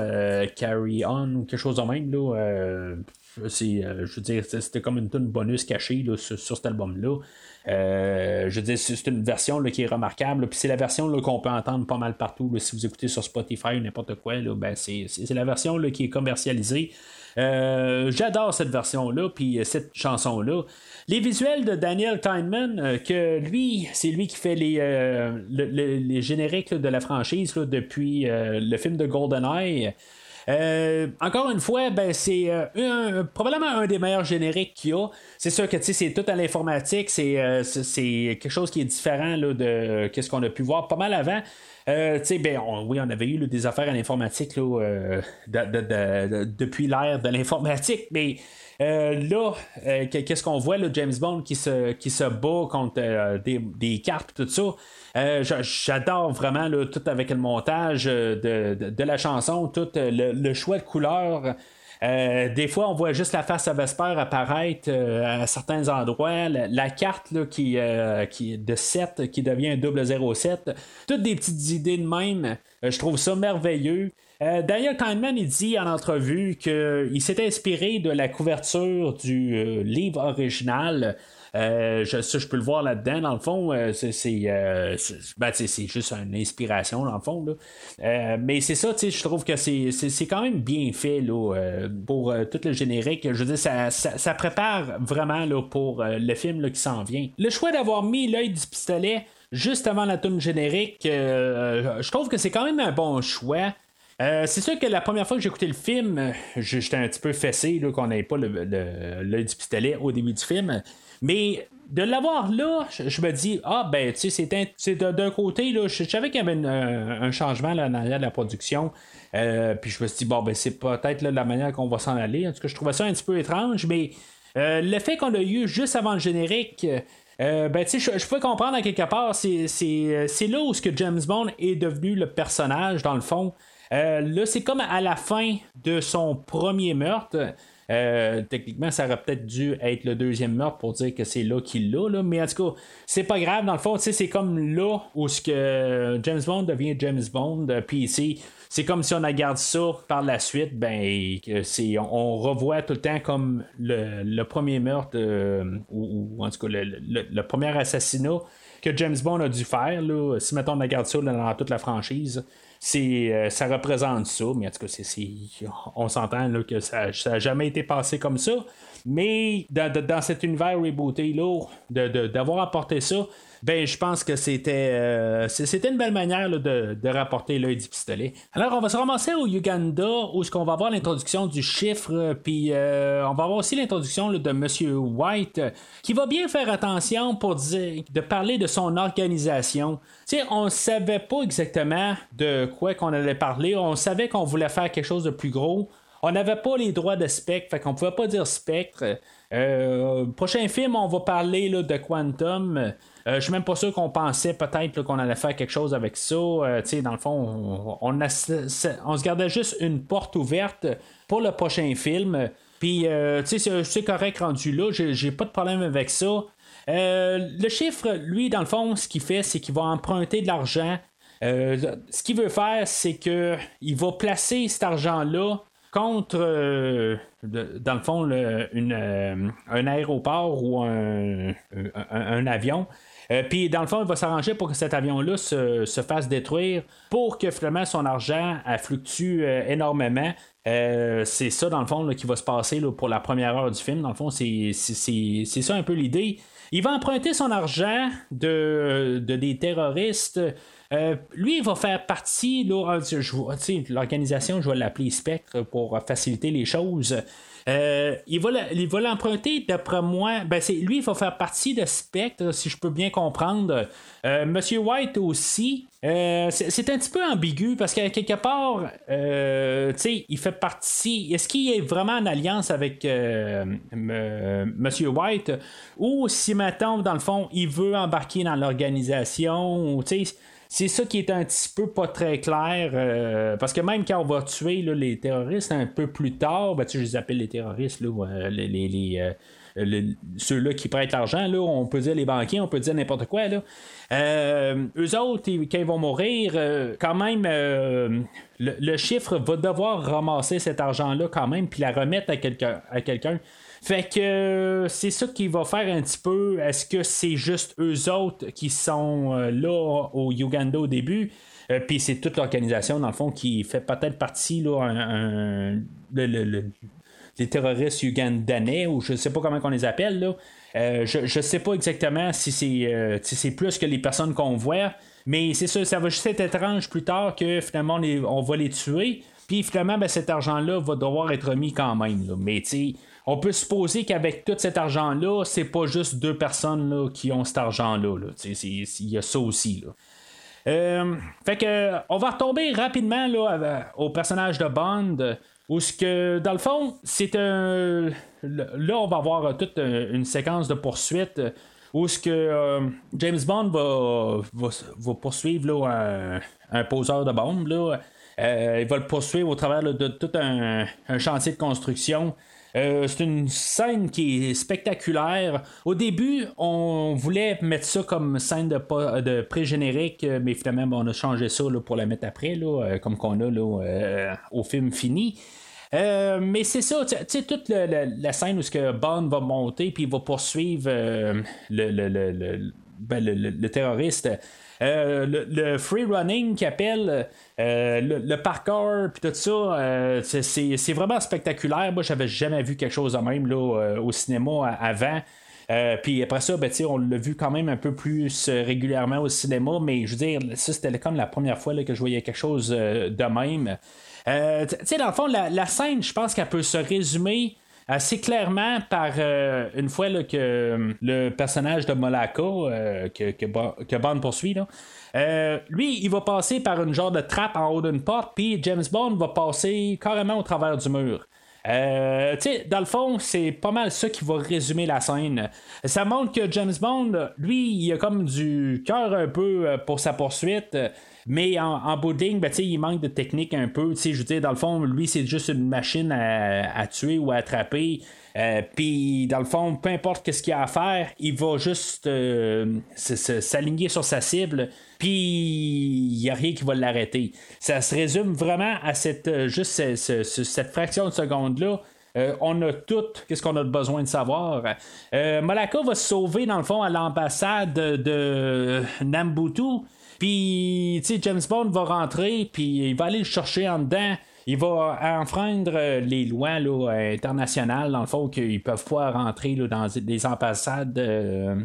C: Carry On ou quelque chose de même. Là, je veux dire, c'était comme une tonne bonus cachée sur, cet album-là. Je veux dire, c'est une version qui est remarquable. Puis c'est la version qu'on peut entendre pas mal partout. si vous écoutez sur Spotify ou n'importe quoi, ben c'est, la version qui est commercialisée. Euh, j'adore cette version-là, puis euh, cette chanson-là. Les visuels de Daniel euh, que lui, c'est lui qui fait les, les génériques de la franchise depuis le film de GoldenEye. Encore une fois, ben, c'est probablement un des meilleurs génériques qu'il y a. C'est sûr que c'est tout à l'informatique, c'est, c'est quelque chose qui est différent là, de ce qu'on a pu voir pas mal avant. Euh, ben, oui, on avait eu des affaires à l'informatique euh, depuis l'ère de l'informatique, mais euh, là, qu'est-ce qu'on voit, là, James Bond qui se, qui se bat contre des, cartes, tout ça. J'adore vraiment tout avec le montage de, la chanson, tout le choix de couleurs. Euh, des fois, on voit juste la face à Vesper apparaître euh, à certains endroits. La, carte qui, euh, de 7 qui devient un double 07. Toutes des petites idées de même. je trouve ça merveilleux. D'ailleurs, Kahneman il dit en entrevue qu'il s'est inspiré de la couverture du livre original euh, je, ça, je peux le voir là-dedans. Dans le fond, euh, euh, ben, c'est, juste une inspiration, dans le fond. mais c'est ça, je trouve que c'est, quand même bien fait là, pour tout le générique. Je veux dire, ça, prépare vraiment là, pour le film qui s'en vient. Le choix d'avoir mis l'œil du pistolet juste avant la tune générique, je trouve que c'est quand même un bon choix. c'est sûr que la première fois que j'ai écouté le film, j'étais un petit peu fessé qu'on n'avait pas l'œil du pistolet au début du film. Mais de l'avoir là, je, me dis, ah ben, tu sais, c'est d'un côté, là, je, savais qu'il y avait un, changement là, en arrière de la production. Euh, puis je me suis dit, bon, ben, c'est peut-être la manière qu'on va s'en aller. En tout cas, je trouvais ça un petit peu étrange, mais euh, le fait qu'on l'a eu juste avant le générique. Euh, ben, tu sais, je, peux comprendre à quelque part, c'est là où ce que James Bond est devenu le personnage, dans le fond. là, c'est comme à la fin de son premier meurtre. Euh, techniquement, ça aurait peut-être dû être le deuxième meurtre pour dire que c'est là qu'il l'a, là, mais en tout cas, c'est pas grave. Dans le fond, c'est comme là où ce que James Bond devient James Bond, euh, puis c'est comme si on a gardé ça par la suite, ben on, revoit tout le temps comme le, premier meurtre euh, ou, en tout cas le, premier assassinat que James Bond a dû faire. Là, si mettons on regarde ça dans toute la franchise, euh, ça représente ça, mais en tout cas, c'est, on s'entend que ça n'a jamais été passé comme ça. Mais dans, dans cet univers rebooté là, d'avoir apporté ça, ben je pense que c'était euh, c'était une belle manière de, rapporter l'œil du pistolet. Alors on va se ramasser au Uganda où ce qu'on va voir l'introduction du chiffre, puis euh, on va avoir aussi l'introduction de Monsieur White qui va bien faire attention pour dire de parler de son organisation. Tu sais, on savait pas exactement de quoi qu'on allait parler, on savait qu'on voulait faire quelque chose de plus gros. On n'avait pas les droits de spectre, fait qu'on pouvait pas dire spectre. Euh, prochain film, on va parler là, de Quantum. Euh, je suis même pas sûr qu'on pensait peut-être qu'on allait faire quelque chose avec ça. Euh, dans le fond, on, se gardait juste une porte ouverte pour le prochain film. Puis, euh, c'est correct rendu là, j'ai pas de problème avec ça. le chiffre, lui, dans le fond, ce qu'il fait, c'est qu'il va emprunter de l'argent. ce qu'il veut faire, c'est qu'il va placer cet argent-là contre, dans le fond, un aéroport ou un avion. Euh, puis, dans le fond, il va s'arranger pour que cet avion-là se, fasse détruire pour que finalement son argent fluctue euh, énormément. Euh, c'est ça, dans le fond, qui va se passer pour la première heure du film. Dans le fond, c'est ça un peu l'idée. Il va emprunter son argent de, des terroristes. lui, il va faire partie, l'organisation, je vais l'appeler Spectre pour faciliter les choses. Euh, il va l'emprunter, d'après moi. Ben, lui, il va faire partie de Spectre, si je peux bien comprendre. Euh, Monsieur White aussi. Euh, c'est, un petit peu ambigu parce qu'à quelque part, il fait partie. Est-ce qu'il est vraiment en alliance avec Monsieur White? Ou si maintenant, dans le fond, il veut embarquer dans l'organisation? Sais c'est ça qui est un petit peu pas très clair. Euh, parce que même quand on va tuer les terroristes un peu plus tard, ben, tu je les appelle les terroristes, là, les, euh, ceux-là qui prêtent l'argent, là, on peut dire les banquiers, on peut dire n'importe quoi. Là. Euh, eux autres, quand ils vont mourir, quand même, le, chiffre va devoir ramasser cet argent-là quand même, puis la remettre à quelqu'un. À quelqu'un. Fait que euh, c'est ça qui va faire un petit peu. Est-ce que c'est juste eux autres qui sont euh, là au Uganda au début? Euh, puis c'est toute l'organisation, dans le fond, qui fait peut-être partie là, des terroristes ugandanais, ou je sais pas comment on les appelle. Là. je ne sais pas exactement si c'est, c'est plus que les personnes qu'on voit, mais c'est ça, ça va juste être étrange plus tard que finalement on, va les tuer. Puis finalement, ben, cet argent-là va devoir être remis quand même. Là. Mais tu on peut supposer qu'avec tout cet argent-là, c'est pas juste deux personnes qui ont cet argent-là. Il y a ça aussi. Euh, fait que on va retomber rapidement là, au personnage de Bond. Où ce que, dans le fond, c'est un. Là, on va avoir toute une séquence de poursuite où ce que James Bond va, va, poursuivre un, poseur de bombes. Là. il va le poursuivre au travers de tout un, chantier de construction. Euh, c'est une scène qui est spectaculaire. Au début, on voulait mettre ça comme scène de, de pré-générique, mais finalement, on a changé ça pour la mettre après, euh, comme qu'on a euh, au film fini. mais c'est ça, tu sais, toute la, scène où ce que Bond va monter puis il va poursuivre le, le, ben, terroriste. Euh, le, free running qui appelle euh, le, parkour puis tout ça, euh, c'est vraiment spectaculaire. Moi, j'avais jamais vu quelque chose de même là, au cinéma avant. puis après ça, ben, on l'a vu quand même un peu plus régulièrement au cinéma, mais je veux dire, ça c'était comme la première fois là, que je voyais quelque chose de même. tu sais, dans le fond, la scène, je pense qu'elle peut se résumer assez clairement par euh, une fois que euh, le personnage de Monaco euh, que, que, Bond poursuit, lui, il va passer par une genre de trappe en haut d'une porte, puis James Bond va passer carrément au travers du mur. Euh, dans le fond, c'est pas mal ça qui va résumer la scène. Ça montre que James Bond, lui, il a comme du cœur un peu pour sa poursuite. Mais en, en de ben, il manque de technique un peu. Je veux dire, dans le fond, lui, c'est juste une machine à, tuer ou à attraper. Euh, puis, dans le fond, peu importe ce qu'il a à faire, il va juste euh, s'aligner sur sa cible. Puis, il n'y a rien qui va l'arrêter. Ça se résume vraiment à cette, euh, juste cette fraction de seconde-là. on a tout qu'est-ce qu'on a besoin de savoir. Malaka va se sauver dans le fond à l'ambassade de Nambutu. Puis, tu sais, James Bond va rentrer, puis il va aller le chercher en dedans. Il va enfreindre euh, les lois là, internationales, dans le fond, qu'ils peuvent pas rentrer là, dans des ambassades euh,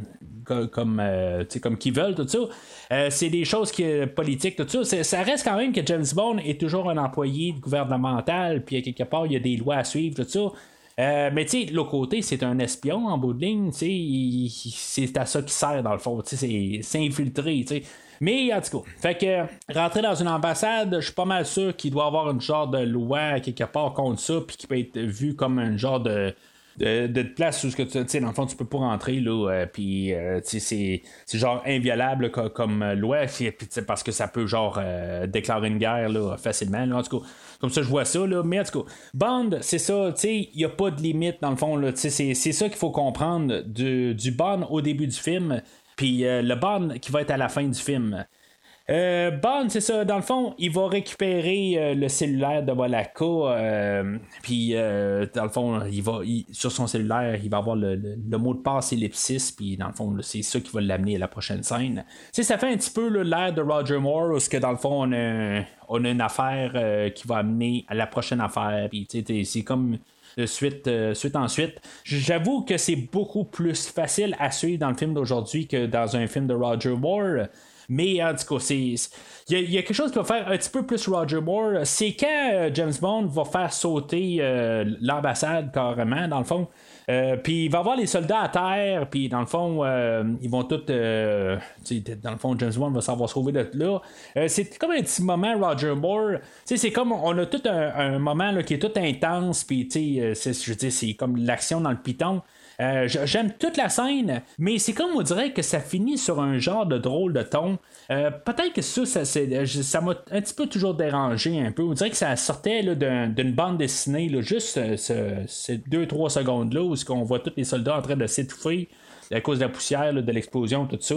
C: comme, euh, comme qu'ils veulent, tout ça. c'est des choses qui, politiques, tout ça. Ça reste quand même que James Bond est toujours un employé gouvernemental, puis quelque part, il y a des lois à suivre, tout ça. mais tu sais, l'autre côté, c'est un espion en bout de ligne, c'est à ça qu'il sert dans le fond, c'est infiltré. sais mais en tout cas, fait que rentrer dans une ambassade, je suis pas mal sûr qu'il doit avoir une genre de loi quelque part contre ça, puis qui peut être vu comme un genre de de, place où tu sais dans le fond tu peux pas rentrer là euh, puis euh, c'est genre inviolable comme, loi parce que ça peut genre euh, déclarer une guerre là, facilement là, en tout cas. Comme ça je vois ça là mais en tout cas Bond c'est ça tu sais il y a pas de limite dans le fond là c'est c'est ça qu'il faut comprendre du, du Bond au début du film puis euh, le Bond qui va être à la fin du film. Euh, Bond, c'est ça, dans le fond, il va récupérer euh, le cellulaire de Monaco, puis dans le fond, il va, sur son cellulaire, il va avoir le, mot de passe ellipsis, puis dans le fond, c'est ça qui va l'amener à la prochaine scène. sais, ça fait un petit peu l'air de Roger Moore, où que dans le fond, on a, on a une affaire qui va amener à la prochaine affaire, puis c'est comme suite, euh, suite en suite. J'avoue que c'est beaucoup plus facile à suivre dans le film d'aujourd'hui que dans un film de Roger Moore. Mais en tout cas, il y, a quelque chose qui va faire un petit peu plus Roger Moore. C'est quand euh, James Bond va faire sauter euh, l'ambassade carrément, dans le fond. Euh, puis il va avoir les soldats à terre, puis dans le fond, ils vont tous. Dans le fond, James Bond va savoir sauver de là. c'est comme un petit moment Roger Moore. C'est comme on a tout un, moment là, qui est tout intense, puis je c'est comme l'action dans le piton. Euh, j'aime toute la scène, mais c'est comme on dirait que ça finit sur un genre de drôle de ton. Euh, peut-être que ça, ça, m'a un petit peu toujours dérangé un peu. On dirait que ça sortait d'une bande dessinée, juste euh, ces deux, trois secondes-là où on voit tous les soldats en train de s'étouffer à cause de la poussière, de l'explosion, tout ça.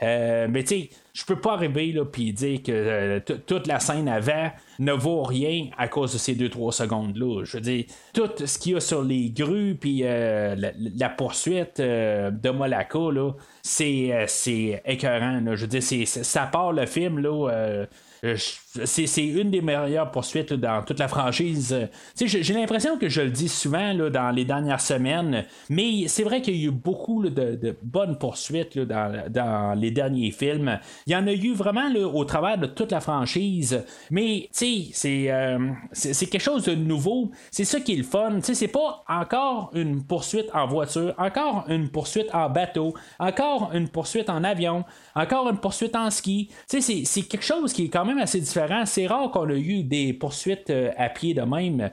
C: Mais tu sais, je peux pas arriver là puis dire que euh, toute la scène avant ne vaut rien à cause de ces 2-3 secondes là. Je veux dire, tout ce qu'il y a sur les grues puis euh, la, poursuite euh, de Monaco là, c'est c'est écœurant. Je veux dire, ça part le film là euh, c'est une des meilleures poursuites dans toute la franchise. J'ai l'impression que je le dis souvent là, dans les dernières semaines, mais c'est vrai qu'il y a eu beaucoup de, bonnes poursuites dans, les derniers films. Il y en a eu vraiment au travers de toute la franchise, mais euh, c'est quelque chose de nouveau. C'est ça qui est le fun. C'est pas encore une poursuite en voiture, encore une poursuite en bateau, encore une poursuite en avion, encore une poursuite en ski. C'est quelque chose qui est quand même assez différent. C'est rare qu'on ait eu des poursuites à pied de même.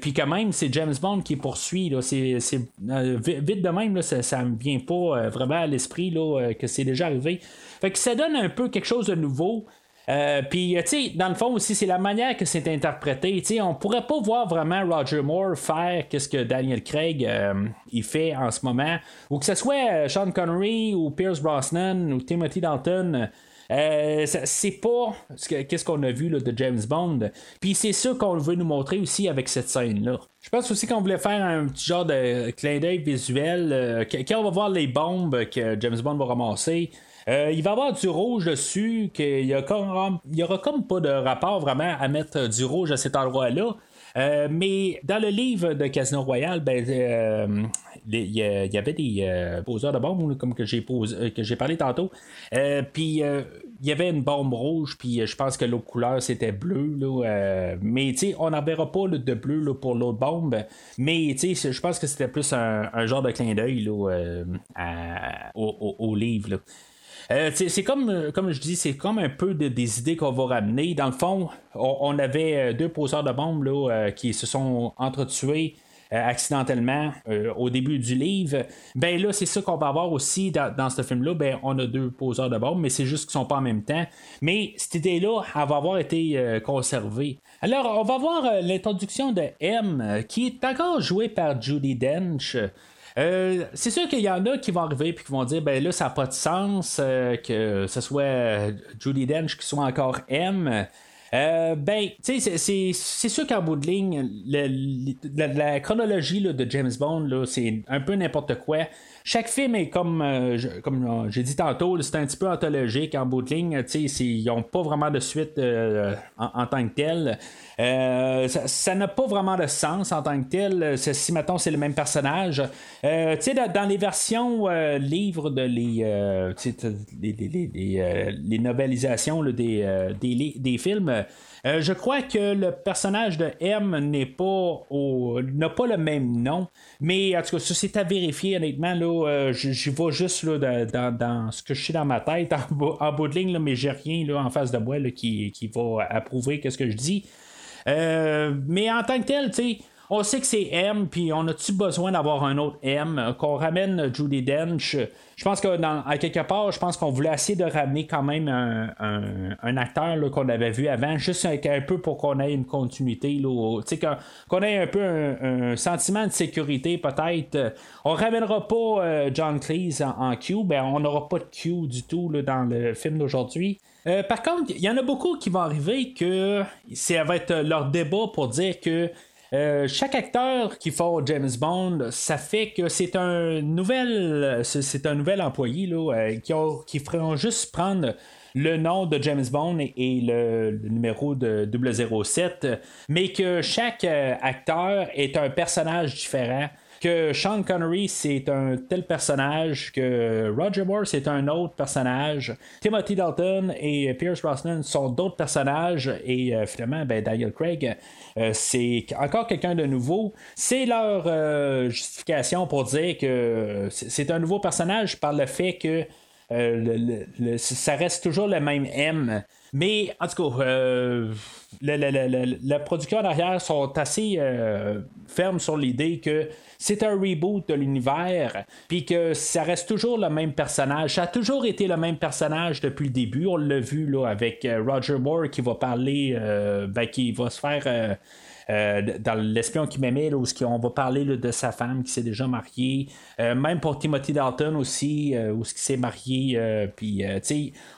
C: puis quand même, c'est James Bond qui poursuit. C'est, vite de même, ça ne me vient pas vraiment à l'esprit que c'est déjà arrivé. Fait que ça donne un peu quelque chose de nouveau. Euh, puis, tu sais, dans le fond aussi, c'est la manière que c'est interprété. Tu sais, on pourrait pas voir vraiment Roger Moore faire qu'est-ce que Daniel Craig euh, il fait en ce moment, ou que ce soit euh, Sean Connery ou Pierce Brosnan ou Timothy Dalton. C'est pas qu'est-ce qu'on a vu là, de James Bond. Puis c'est ça qu'on veut nous montrer aussi avec cette scène-là. Je pense aussi qu'on voulait faire un petit genre de clin d'œil visuel. quand on va voir les bombes que James Bond va ramasser, euh, il va y avoir du rouge dessus, qu'il y, y aura comme pas de rapport vraiment à mettre du rouge à cet endroit-là. Euh, mais dans le livre de Casino Royale, ben, euh, il y, avait des poseurs de bombes, comme que j'ai, que j'ai parlé tantôt. puis il y avait une bombe rouge, puis je pense que l'autre couleur c'était bleu. mais on n'en verra pas de bleu pour l'autre bombe. Mais je pense que c'était plus un, genre de clin d'œil au, livre. Euh, c'est comme, euh, comme je dis, c'est comme un peu des idées qu'on va ramener. Dans le fond, on, avait euh, deux poseurs de bombes là, qui se sont entretués. accidentellement au début du livre, ben là, c'est ça qu'on va avoir aussi dans, ce film-là. Ben, on a deux poseurs de bombes, mais c'est juste qu'ils sont pas en même temps. Mais cette idée-là, elle va avoir été conservée. Alors, on va voir l'introduction de M, qui est encore joué par Judy Dench. Euh, c'est sûr qu'il y en a qui vont arriver et qui vont dire ben là, ça n'a pas de sens euh, que ce soit Judy Dench qui soit encore M. Euh, ben, tu sais, c'est sûr qu'en bout de ligne, la, chronologie de James Bond, c'est un peu n'importe quoi. Chaque film est comme, euh, comme euh, j'ai dit tantôt, c'est un petit peu anthologique en bout de ligne. Ils n'ont pas vraiment de suite en, tant que tel. ça n'a pas vraiment de sens en tant que tel. Si, mettons, c'est le même personnage. Dans, dans, les versions livres de les, les, les, novelisations des, des, des films, euh, je crois que le personnage de M n'est pas au, n'a pas le même nom, mais en tout cas, ça c'est à vérifier honnêtement. Là, euh, j'y vais juste là, dans, ce que je suis dans ma tête en, bout de ligne, là, mais j'ai rien là, en face de moi qui, qui va approuver ce que je dis. Euh, mais en tant que tel, tu sais on sait que c'est M, puis on a-tu besoin d'avoir un autre M, qu'on ramène Judy Dench? Je pense que à quelque part, je pense qu'on voulait essayer de ramener quand même un, acteur qu'on avait vu avant, juste un, peu pour qu'on ait une continuité, là, qu'on, ait un peu un, sentiment de sécurité peut-être. On ramènera pas euh, John Cleese en, Q, ben on n'aura pas de Q du tout dans le film d'aujourd'hui. Euh, par contre, il y en a beaucoup qui vont arriver que ça va être leur débat pour dire que euh, chaque acteur qui fait James Bond, ça fait que c'est un nouvel, c'est un nouvel employé là, euh, qui, qui feront juste prendre le nom de James Bond et le, numéro de 007, mais que chaque euh, acteur est un personnage différent que Sean Connery c'est un tel personnage, que Roger Moore c'est un autre personnage, Timothy Dalton et Pierce Brosnan sont d'autres personnages et euh, finalement ben, Daniel Craig euh, c'est encore quelqu'un de nouveau. C'est leur euh, justification pour dire que c'est un nouveau personnage par le fait que ça reste toujours le même M. Mais en tout cas, la production en arrière sont assez fermes sur l'idée que c'est un reboot de l'univers, puis que ça reste toujours le même personnage. Ça a toujours été le même personnage depuis le début. On l'a vu là, avec euh, Roger Moore qui va parler, euh, ben, qui va se faire. Euh, dans l'espion qui m'aimait, où on va parler de sa femme qui s'est déjà mariée. même pour Timothy Dalton aussi, où ce qui s'est marié. puis,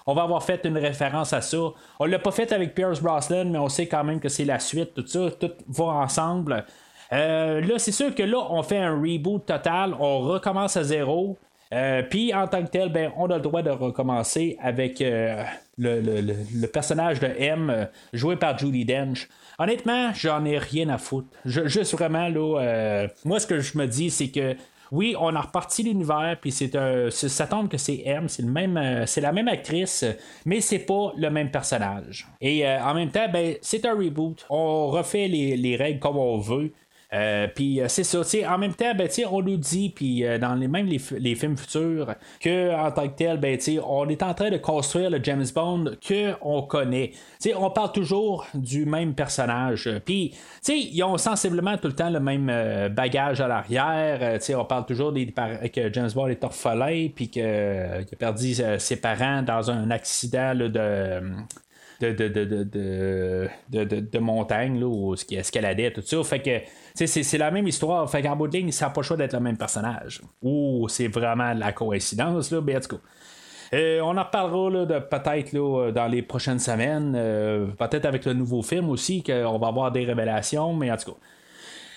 C: on va avoir fait une référence à ça. On l'a pas fait avec Pierce Brosnan, mais on sait quand même que c'est la suite. Tout ça, tout va ensemble. Euh, là, c'est sûr que là, on fait un reboot total, on recommence à zéro. Euh, puis en tant que tel, ben, on a le droit de recommencer avec euh, le, personnage de M joué par Judy Dench. Honnêtement, j'en ai rien à foutre. juste vraiment là, moi ce que je me dis, c'est que oui, on a reparti l'univers, puis c'est un, ça tombe que c'est M, c'est le même, c'est la même actrice, mais c'est pas le même personnage. Et en même temps, ben, c'est un reboot. On refait les règles comme on veut. Euh, puis c'est ça, en même temps, ben, on nous dit, puis dans les, même les, films futurs, que en tant que tel, ben, on est en train de construire le James Bond qu'on connaît. sais on parle toujours du même personnage. Puis, ils ont sensiblement tout le temps le même bagage à l'arrière. on parle toujours des, que James Bond est orphelin, puis qu'il a perdu ses parents dans un accident de de, de, de, de, de montagne, là, où qui escaladait, tout ça. Fait que c'est la même histoire. Fait qu'en bout de ligne, ça n'a pas le choix d'être le même personnage. Ou c'est vraiment la coïncidence, là, ben, euh, on en reparlera de, peut-être dans les prochaines semaines, euh, peut-être avec le nouveau film aussi, qu'on va avoir des révélations, mais en tout cas.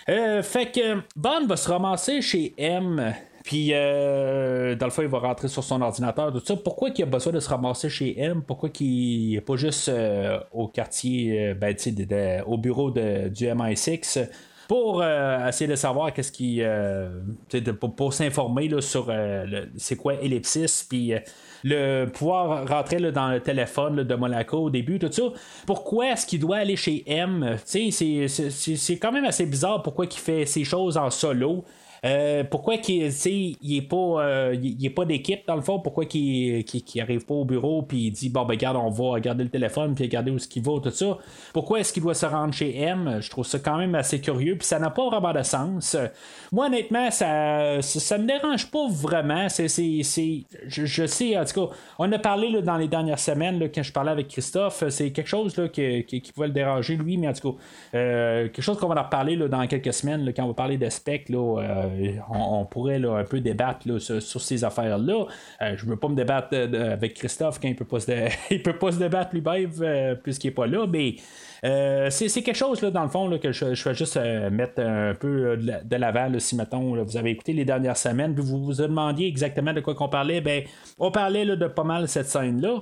C: Euh, fait que Bond va se ramasser chez M puis, euh, dans le fond, il va rentrer sur son ordinateur, tout ça. Pourquoi il a besoin de se ramasser chez M? Pourquoi il n'est pas juste euh, au quartier, euh, ben, au bureau de, du MI6? pour essayer de savoir qu'est-ce qui pour, s'informer sur c'est quoi ellipsis puis le pouvoir rentrer dans le téléphone de Monaco au début tout ça pourquoi est-ce qu'il doit aller chez M? C'est quand même assez bizarre pourquoi il fait ces choses en solo euh, pourquoi qu'il n'est pas, euh, pas d'équipe dans le fond? Pourquoi qu'il n'arrive pas au bureau puis il dit bon ben regarde, on va regarder le téléphone puis regarder où ce qu'il va, tout ça. Pourquoi est-ce qu'il doit se rendre chez M? Je trouve ça quand même assez curieux, puis ça n'a pas vraiment de sens. Moi, honnêtement, ça, ça, me dérange pas vraiment. C'est, je, sais, en tout cas, on a parlé dans les dernières semaines, là, quand je parlais avec Christophe, c'est quelque chose là, qui, qui, pouvait le déranger, lui, mais en tout cas, euh, quelque chose qu'on va en reparler là, dans quelques semaines, là, quand on va parler de spec, là, on, pourrait un peu débattre sur, ces affaires-là. Euh, je ne veux pas me débattre euh, avec Christophe quand il peut pas se, [laughs] peut pas se débattre lui-même euh, puisqu'il n'est pas là, mais c'est quelque chose dans le fond que je, vais juste mettre un peu de l'avant si mettons vous avez écouté les dernières semaines, puis vous vous demandiez exactement de quoi qu'on parlait, ben on parlait de pas mal cette scène-là.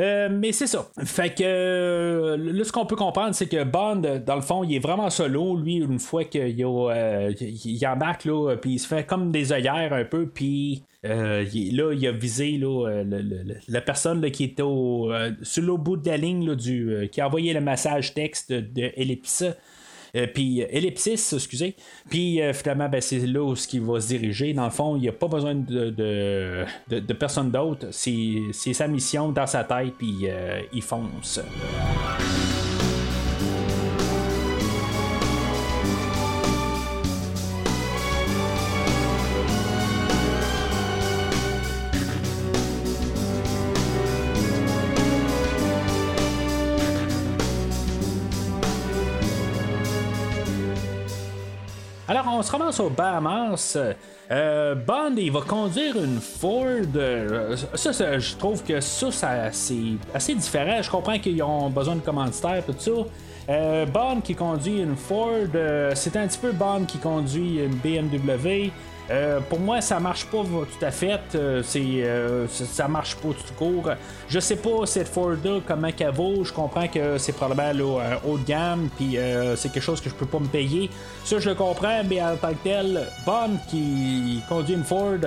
C: Euh, mais c'est ça. Fait que euh, là, ce qu'on peut comprendre, c'est que Bond, dans le fond, il est vraiment solo. Lui, une fois qu'il euh, il embarque, là, puis il se fait comme des œillères un peu, puis là, il a visé là, la personne qui était au, sur le bout de la ligne du, qui a envoyé le message texte de Ellipse. Euh, puis euh, ellipsis, excusez. Puis euh, finalement, ben, c'est là où ce va se diriger. Dans le fond, il n'y a pas besoin de, de, personne d'autre. C'est sa mission dans sa tête, puis il fonce. On se ramasse au Bahamas. Euh, Bond, il va conduire une Ford. Euh, ça, je trouve que ça, c'est assez différent. Je comprends qu'ils ont besoin de commanditaires, tout ça. Euh, Bond qui conduit une Ford, c'est un petit peu Bond qui conduit une BMW. Euh, pour moi, ça marche pas tout à fait. Euh, c'est, euh, ça marche pas tout court. Je sais pas cette Ford-là, comment qu'elle vaut. Je comprends que c'est probablement un haut de gamme, puis c'est quelque chose que je peux pas me payer. Ça, je le comprends, mais en tant que tel, Bond qui conduit une Ford,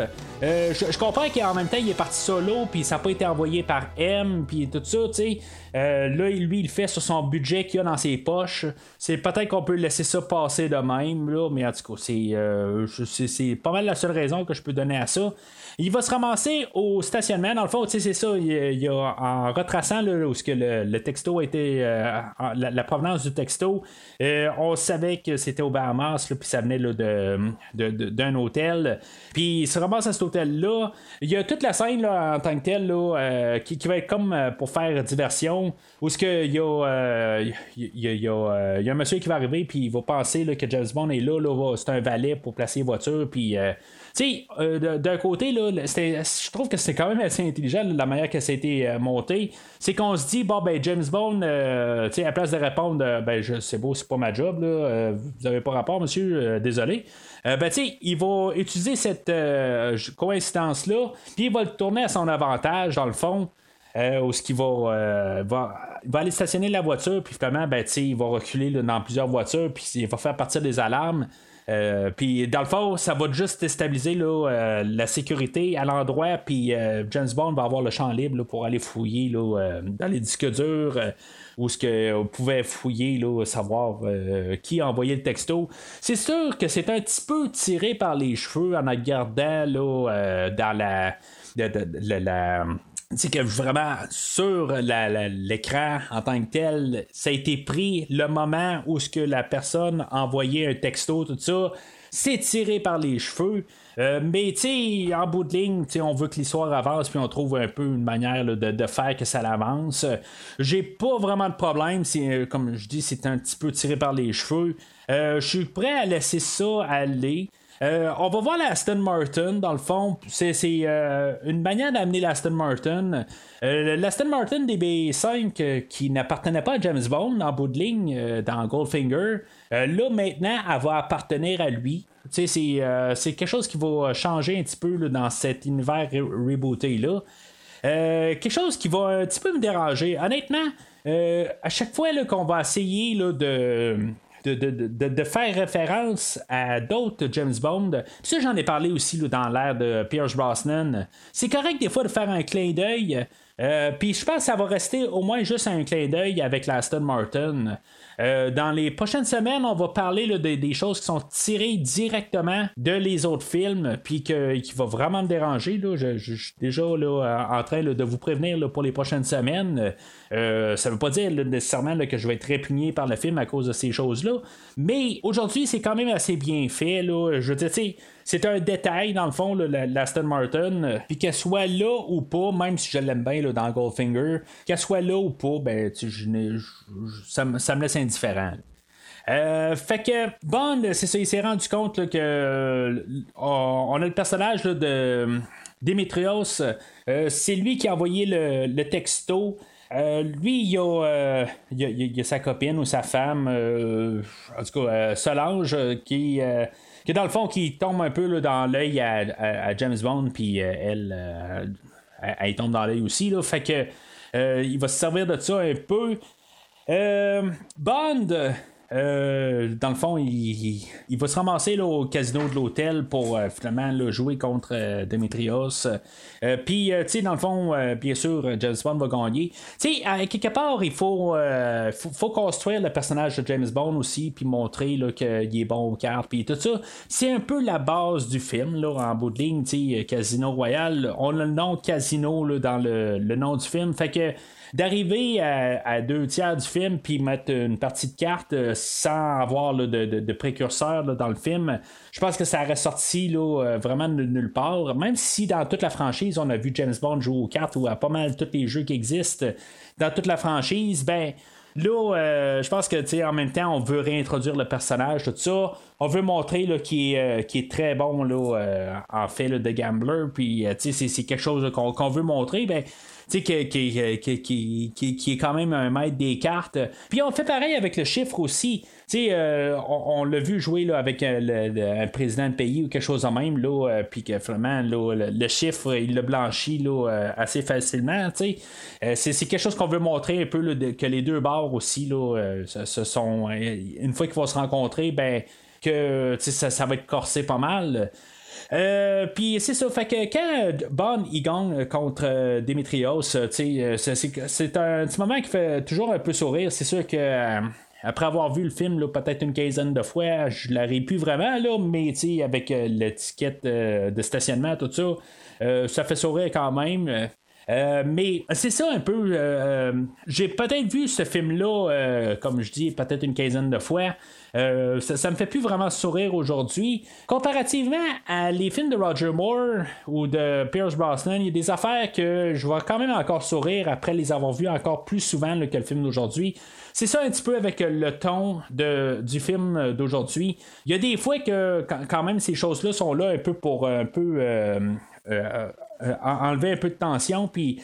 C: je, comprends qu'en même temps, il est parti solo, puis ça n'a pas été envoyé par M, puis tout ça, tu sais. là, lui, il fait sur son budget qu'il a dans ses poches. C'est peut-être qu'on peut laisser ça passer de même, là, mais en tout cas, c'est, c'est pas la seule raison que je peux donner à ça. Il va se ramasser au stationnement. Dans le fond, c'est ça. Il, a, en retraçant où que le, texto était. Euh, la, provenance du texto, euh, on savait que c'était au Bahamas, puis ça venait de, d'un hôtel. Puis il se ramasse à cet hôtel-là. Il y a toute la scène là, en tant que telle euh, qui, va être comme pour faire diversion. Où ce que il y a, y, a, a un monsieur qui va arriver, puis il va penser que James Bond est là. là c'est un valet pour placer les voitures, puis tu sais, euh, d'un côté, je trouve que c'est quand même assez intelligent la manière que ça a été euh, monté. C'est qu'on se dit, bon, ben, James Bond, euh, tu sais, à place de répondre, ben, c'est beau, c'est pas ma job, vous avez pas rapport, monsieur, désolé. ben, tu sais, il va utiliser cette coïncidence-là, puis il va le tourner à son avantage, dans le fond. où ce qu'il va, va, va, aller stationner la voiture, puis finalement, ben, il va reculer dans plusieurs voitures, puis il va faire partir des alarmes. Euh, puis dans le fond, ça va juste déstabiliser là, euh, la sécurité à l'endroit, puis euh, James Bond va avoir le champ libre pour aller fouiller là, dans les disques durs. où ce qu'on pouvait fouiller, savoir qui a envoyé le texto. C'est sûr que c'est un petit peu tiré par les cheveux en regardant dans la c'est que vraiment sur l'écran en tant que tel, ça a été pris le moment où ce que la personne envoyait un texto, tout ça, c'est tiré par les cheveux. Euh, mais tu en bout de ligne, on veut que l'histoire avance, puis on trouve un peu une manière de, faire que ça avance. J'ai pas vraiment de problème, euh, comme je dis, c'est un petit peu tiré par les cheveux. Euh, je suis prêt à laisser ça aller. Euh, on va voir l'Aston Martin, dans le fond. C'est euh, une manière d'amener l'Aston Martin. Euh, L'Aston Martin DB5 qui n'appartenait pas à James Bond en bout de ligne dans Goldfinger, là maintenant, elle va appartenir à lui. C'est quelque chose qui va changer un petit peu dans cet univers rebooté-là. quelque chose qui va un petit peu me déranger. Honnêtement, à chaque fois qu'on va essayer de de, faire référence à d'autres James Bond. ça, j'en ai parlé aussi dans l'ère de Pierce Brosnan. C'est correct des fois de faire un clin d'œil. Euh, puis je pense que ça va rester au moins juste un clin d'œil avec l'Aston Martin. Euh, dans les prochaines semaines, on va parler des choses qui sont tirées directement de les autres films, puis qui va vraiment me déranger. Je, suis déjà en train de vous prévenir pour les prochaines semaines. Euh, ça ne veut pas dire nécessairement que je vais être répugné par le film à cause de ces choses-là, mais aujourd'hui, c'est quand même assez bien fait. Je veux dire, c'est un détail dans le fond, l'Aston Martin. Puis qu'elle soit là ou pas, même si je l'aime bien dans Goldfinger, qu'elle soit là ou pas, ben, ça, me laisse indifférent. Euh, fait que Bond, c'est ça, il s'est rendu compte que euh, on a le personnage de Demetrios. Euh, c'est lui qui a envoyé le, texto. Lui, il a, a, sa copine ou sa femme, en tout cas Solange, qui que dans le fond, qui tombe un peu dans l'œil à, James Bond, puis euh, euh, elle, elle, tombe dans l'œil aussi. Là, fait que euh, il va se servir de ça un peu. Bond, euh, dans le fond, il, va se ramasser au casino de l'hôtel pour euh, finalement jouer contre euh, Demetrios. Puis, tu sais, dans le fond, bien sûr, James Bond va gagner. Tu sais, quelque part, il faut, faut, construire le personnage de James Bond aussi, puis montrer qu'il est bon aux cartes, puis tout ça. C'est un peu la base du film, là, en bout de ligne, tu sais, Casino Royal. On a le nom Casino là, dans le, le nom du film. Fait que d'arriver à, deux tiers du film puis mettre une partie de carte euh, sans avoir de, de, précurseur dans le film, je pense que ça aurait sorti là, euh, vraiment de nulle part. Même si dans toute la franchise, on a vu James Bond jouer aux cartes ou à pas mal tous les jeux qui existent dans toute la franchise, ben. Là, euh, je pense que en même temps, on veut réintroduire le personnage, tout ça. On veut montrer qu'il est, est, très bon là, en fait de gambler. Puis c'est quelque chose qu'on veut montrer. Ben, qui, qui, qui, est quand même un maître des cartes. Puis on fait pareil avec le chiffre aussi. Euh, on, l'a vu jouer là, avec euh, un président de pays ou quelque chose de même, là, euh, puis que vraiment le, chiffre, il le blanchit là, assez facilement. c'est, quelque chose qu'on veut montrer un peu que les deux bords aussi, là, sont, une fois qu'ils vont se rencontrer, ben, que ça, ça va être corsé pas mal. Euh, puis c'est ça, fait que quand Bond il gagne contre euh, Demetrios, euh, c'est un petit moment qui fait toujours un peu sourire. C'est sûr que après avoir vu le film peut-être une quinzaine de fois, je l'aurais plus vraiment, là, mais avec l'étiquette de stationnement, tout ça, ça fait sourire quand même. Mais c'est ça un peu. J'ai peut-être vu ce film-là, comme je dis, peut-être une quinzaine de fois. Euh, ça, me fait plus vraiment sourire aujourd'hui. Comparativement à les films de Roger Moore ou de Pierce Brosnan, il y a des affaires que je vais quand même encore sourire après les avoir vues encore plus souvent que le film d'aujourd'hui. C'est ça un petit peu avec le ton de, du film d'aujourd'hui. Il y a des fois que quand même ces choses-là sont là un peu pour un peu euh, euh, enlever un peu de tension, puis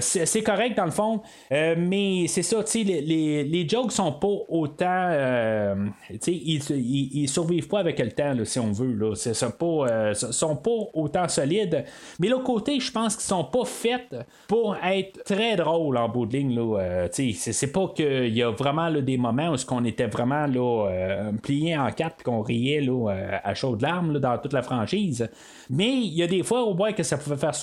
C: c'est correct dans le fond, mais c'est ça, tu sais, les, les, les, jokes sont pas autant, tu sais, ils, ils, survivent pas avec le temps, si on veut, là, sont pas, sont pas autant solides, mais l'autre côté, je pense qu'ils sont pas faits pour être très drôles en bout de ligne, là, sais, c'est pas qu'il y a vraiment des moments où on était vraiment là, plié en quatre, qu'on riait là, à chaudes larmes dans toute la franchise. Mais il y a des fois au moins que ça pouvait faire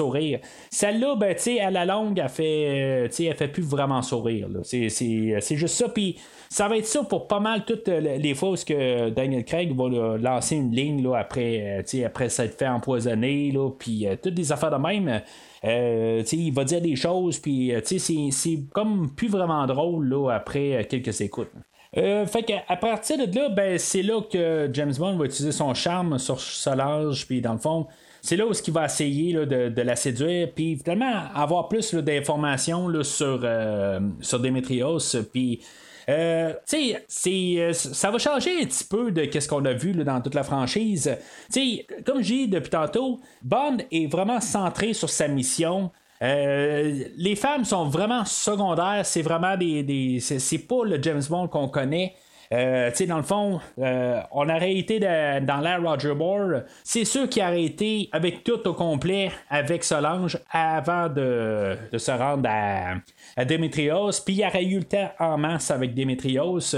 C: Celle-là, ben, à la longue, elle fait, euh, elle fait plus vraiment sourire. C'est, juste ça. Puis ça va être ça pour pas mal toutes euh, les fois où que Daniel Craig va lancer une ligne là, après, euh, après s'être fait empoisonner. puis toutes des affaires de même. il va dire des choses, puis c'est, comme plus vraiment drôle là, après quelques écoutes. Euh, fait qu'à partir de là, ben, c'est là que James Bond va utiliser son charme sur Solange, puis dans le fond, c'est là où il va essayer de, la séduire, puis finalement avoir plus d'informations sur, euh, Demetrios, puis. Euh, c'est, ça va changer un petit peu de ce qu'on a vu dans toute la franchise. comme je dis depuis tantôt, Bond est vraiment centré sur sa mission. Euh, les femmes sont vraiment secondaires, c'est vraiment des. c'est, pas le James Bond qu'on connaît. Euh, dans le fond, euh, on aurait été dans l'ère Roger Moore. C'est sûr qu'il aurait été avec tout au complet avec Solange avant de, se rendre à, à Demetrios. Puis il aurait eu le temps en masse avec Demetrios.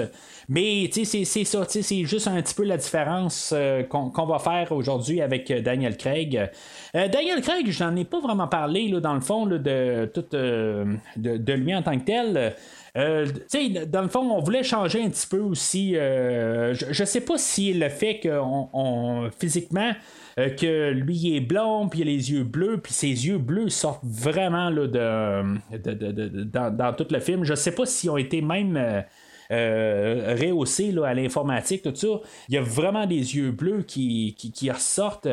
C: Mais c'est ça, c'est juste un petit peu la différence euh, qu'on va faire aujourd'hui avec Daniel Craig. Daniel Craig, je n'en ai pas vraiment parlé là, dans le fond de, tout, de, lui en tant que tel. Dans le fond, on voulait changer un petit peu aussi. je ne sais pas si le fait que on, physiquement que lui est blond, puis il a les yeux bleus, puis ses yeux bleus sortent vraiment là, de, dans, dans, tout le film. Je sais pas s'ils ont été même euh, rehaussé à l'informatique, tout ça. Il y a vraiment des yeux bleus qui, qui, ressortent.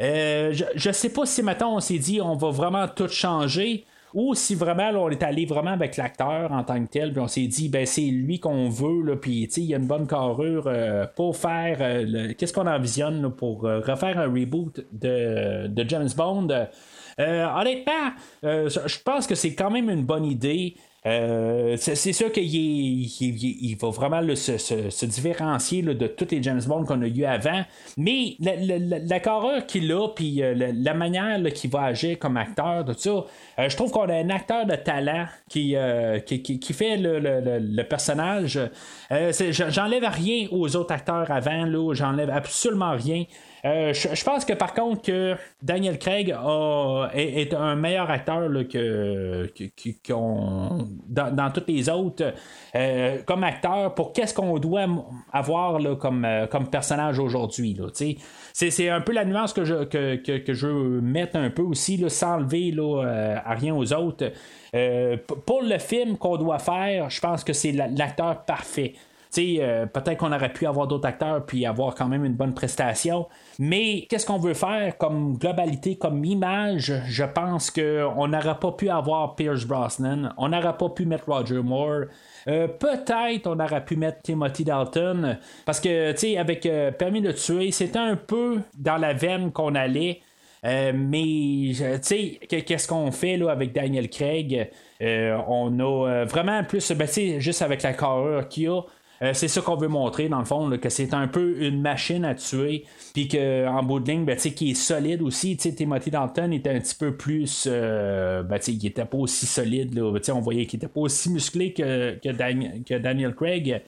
C: Euh, je ne sais pas si maintenant on s'est dit on va vraiment tout changer ou si vraiment on est allé vraiment avec l'acteur en tant que tel, puis on s'est dit ben c'est lui qu'on veut, puis il y a une bonne carrure euh, pour faire qu'est-ce qu'on envisionne pour refaire un reboot de, de James Bond? honnêtement, je pense que c'est quand même une bonne idée. Euh, c'est sûr qu'il il, va vraiment se, différencier de tous les James Bond qu'on a eu avant, mais la, carrure qu'il a, puis euh, la, manière qu'il va agir comme acteur, euh, je trouve qu'on a un acteur de talent qui, fait le, personnage. J'enlève rien aux autres acteurs avant, j'enlève absolument rien. Euh, je, pense que par contre que Daniel Craig est, un meilleur acteur que, dans, tous les autres euh, comme acteur pour qu'est-ce qu'on doit avoir comme, euh, comme personnage aujourd'hui. C'est un peu la nuance que je, que, je veux mettre un peu aussi, sans enlever à rien aux autres. pour le film qu'on doit faire, je pense que c'est l'acteur parfait. Euh, peut-être qu'on aurait pu avoir d'autres acteurs puis avoir quand même une bonne prestation. Mais qu'est-ce qu'on veut faire comme globalité, comme image? Je pense qu'on n'aurait pas pu avoir Pierce Brosnan, on n'aurait pas pu mettre Roger Moore. Euh, peut-être on aurait pu mettre Timothy Dalton parce que tu sais avec euh, Permis de tuer c'était un peu dans la veine qu'on allait mais tu sais qu'est-ce qu'on fait là avec Daniel Craig? On a vraiment plus ben, juste avec la carrure qu'il a euh, c'est ça qu'on veut montrer, dans le fond, que c'est un peu une machine à tuer, puis qu'en bout de ligne, ben, qui est solide aussi. Timothy Dalton était un petit peu plus. Euh, ben, il était pas aussi solide. Là, on voyait qu'il était pas aussi musclé que, que Daniel Craig.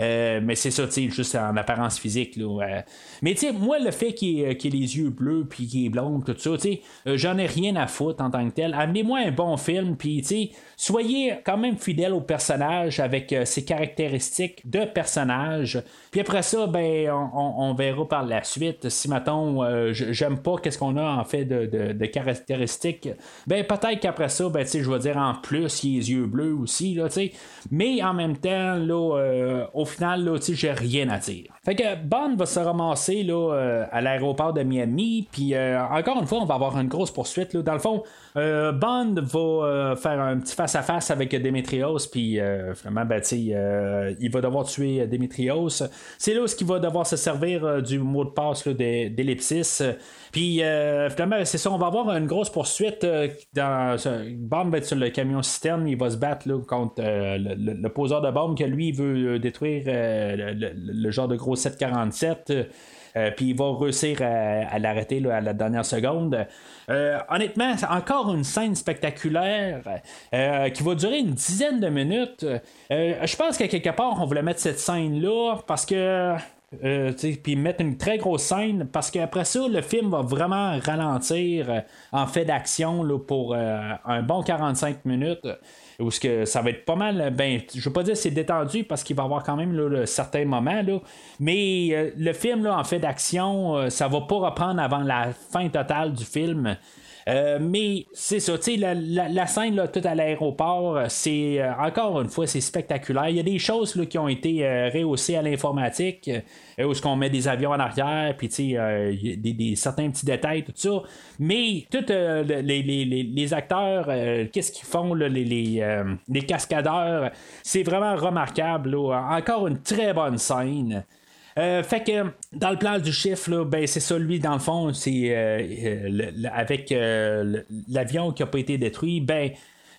C: Euh, mais c'est ça, tu juste en apparence physique. Là, Mais tu sais, moi, le fait qu'il ait, les yeux bleus, puis qu'il est blond, tout ça, tu sais, euh, j'en ai rien à foutre en tant que tel. Amenez-moi un bon film, puis tu sais, soyez quand même fidèle au personnage avec euh, ses caractéristiques de personnage. Puis après ça, ben, on, verra par la suite. Si, mettons, j'aime pas qu'est-ce qu'on a en fait de, caractéristiques, ben, peut-être qu'après ça, ben, tu sais, je vais dire en plus, il a les yeux bleus aussi, là, tu sais. Mais en même temps, là, au final, là, j'ai rien à dire. Fait que Bond va se ramasser là, euh, à l'aéroport de Miami, puis euh, encore une fois, on va avoir une grosse poursuite. Là. Dans le fond, euh, Bond va faire un petit face-à-face avec Demetrios, puis finalement, ben, il va devoir tuer Demetrios. C'est là où il va devoir se servir du mot de passe d'ellipsis. Puis finalement, ben, c'est ça, on va avoir une grosse poursuite. dans, Bond va être sur le camion citerne, il va se battre contre le, poseur de bombe que lui il veut détruire le, genre de gros 747. Euh, puis il va réussir à, l'arrêter à la dernière seconde. Euh, honnêtement, c'est encore une scène spectaculaire euh, qui va durer une dizaine de minutes. je pense qu'à quelque part, on voulait mettre cette scène-là parce que. puis mettre une très grosse scène parce qu'après ça, le film va vraiment ralentir en fait d'action pour un bon 45 minutes où ce que ça va être pas mal, ben, je veux pas dire c'est détendu parce qu'il va y avoir quand même là, certains moments, mais euh, le film là, en fait d'action, euh, ça va pas reprendre avant la fin totale du film. Euh, mais c'est ça, tu sais, la, scène là, tout à l'aéroport, euh, c'est euh, encore une fois, c'est spectaculaire. Il y a des choses là, qui ont été rehaussées à l'informatique, où ce qu'on met des avions en arrière, puis tu sais, des, certains petits détails, tout ça. Mais tous les, les, les, acteurs, qu'est-ce qu'ils font, les, les, cascadeurs, c'est vraiment remarquable. Encore une très bonne scène. Euh, fait que dans le plan du chiffre, ben, c'est ça, lui, dans le fond, c'est euh, euh, avec l'avion qui n'a pas été détruit, ben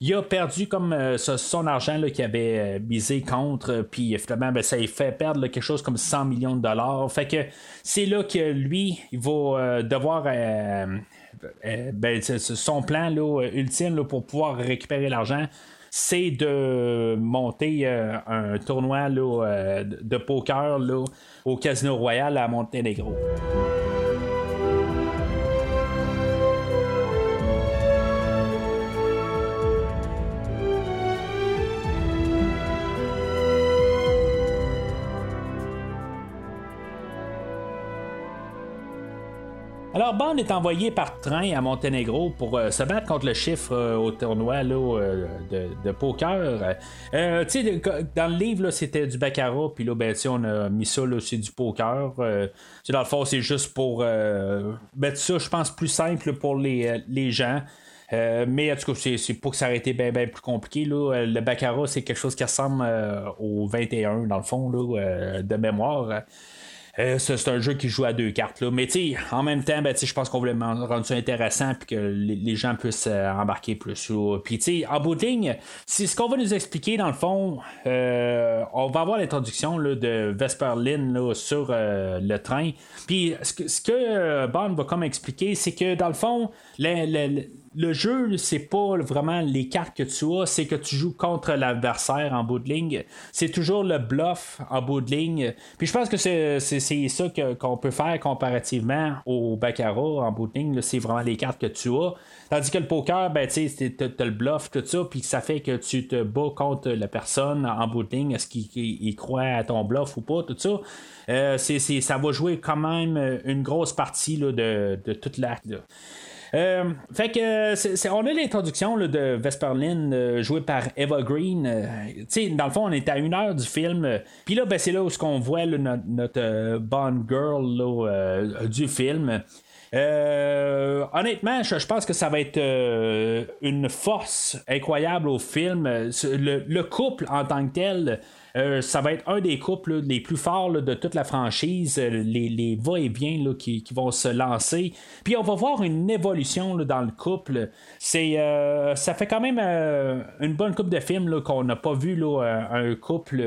C: il a perdu comme son argent qu'il avait misé contre, puis finalement, ben, ça lui fait perdre quelque chose comme 100 millions de dollars. Fait que c'est là que lui, il va devoir. Ben, son plan ultime pour pouvoir récupérer l'argent, c'est de monter un tournoi de poker au Casino Royal à Monténégro. Alors, Bond est envoyé par train à Monténégro pour euh, se battre contre le chiffre euh, au tournoi euh, de, poker. tu sais, dans le livre, c'était du baccarat, puis là, ben, on a mis ça, c'est du poker. dans le fond, c'est juste pour mettre ça, je pense, plus simple pour les, gens. mais en tout cas, c'est, pour que ça aurait été bien plus compliqué. Là. Le Baccarat, c'est quelque chose qui ressemble au 21, dans le fond, là, de mémoire. Euh, c'est un jeu qui joue à deux cartes. Là. Mais en même temps, ben, je pense qu'on voulait rendre ça intéressant et que les, gens puissent euh, embarquer plus. Puis en bout de ligne, c'est ce qu'on va nous expliquer dans le fond. Euh, on va avoir l'introduction de Vesper Lynn sur le train. Puis ce que, Bond va comme expliquer, c'est que dans le fond, le, le jeu, c'est pas vraiment les cartes que tu as, c'est que tu joues contre l'adversaire en bout. C'est toujours le bluff en bout de ligne. Puis je pense que c'est, ça qu'on peut faire comparativement au Baccarat en bout de. C'est vraiment les cartes que tu as. Tandis que le poker, ben, tu as le bluff, tout ça, puis ça fait que tu te bats contre la personne en bout de ligne. Est-ce qu'il croit à ton bluff ou pas, tout ça? Euh, ça va jouer quand même une grosse partie de, de toute l'acte. Euh, fait que on a l'introduction de Vesperlin euh, jouée par Eva Green. Euh, dans le fond, on est à une heure du film. Puis là, ben, c'est là où on voit notre, Bond Girl du film. honnêtement, je, pense que ça va être une force incroyable au film. le, couple en tant que tel euh, ça va être un des couples les plus forts de toute la franchise, euh, les, va-et-vient qui, vont se lancer. Puis on va voir une évolution dans le couple. C'est, euh, ça fait quand même une bonne couple de films qu'on n'a pas vu un couple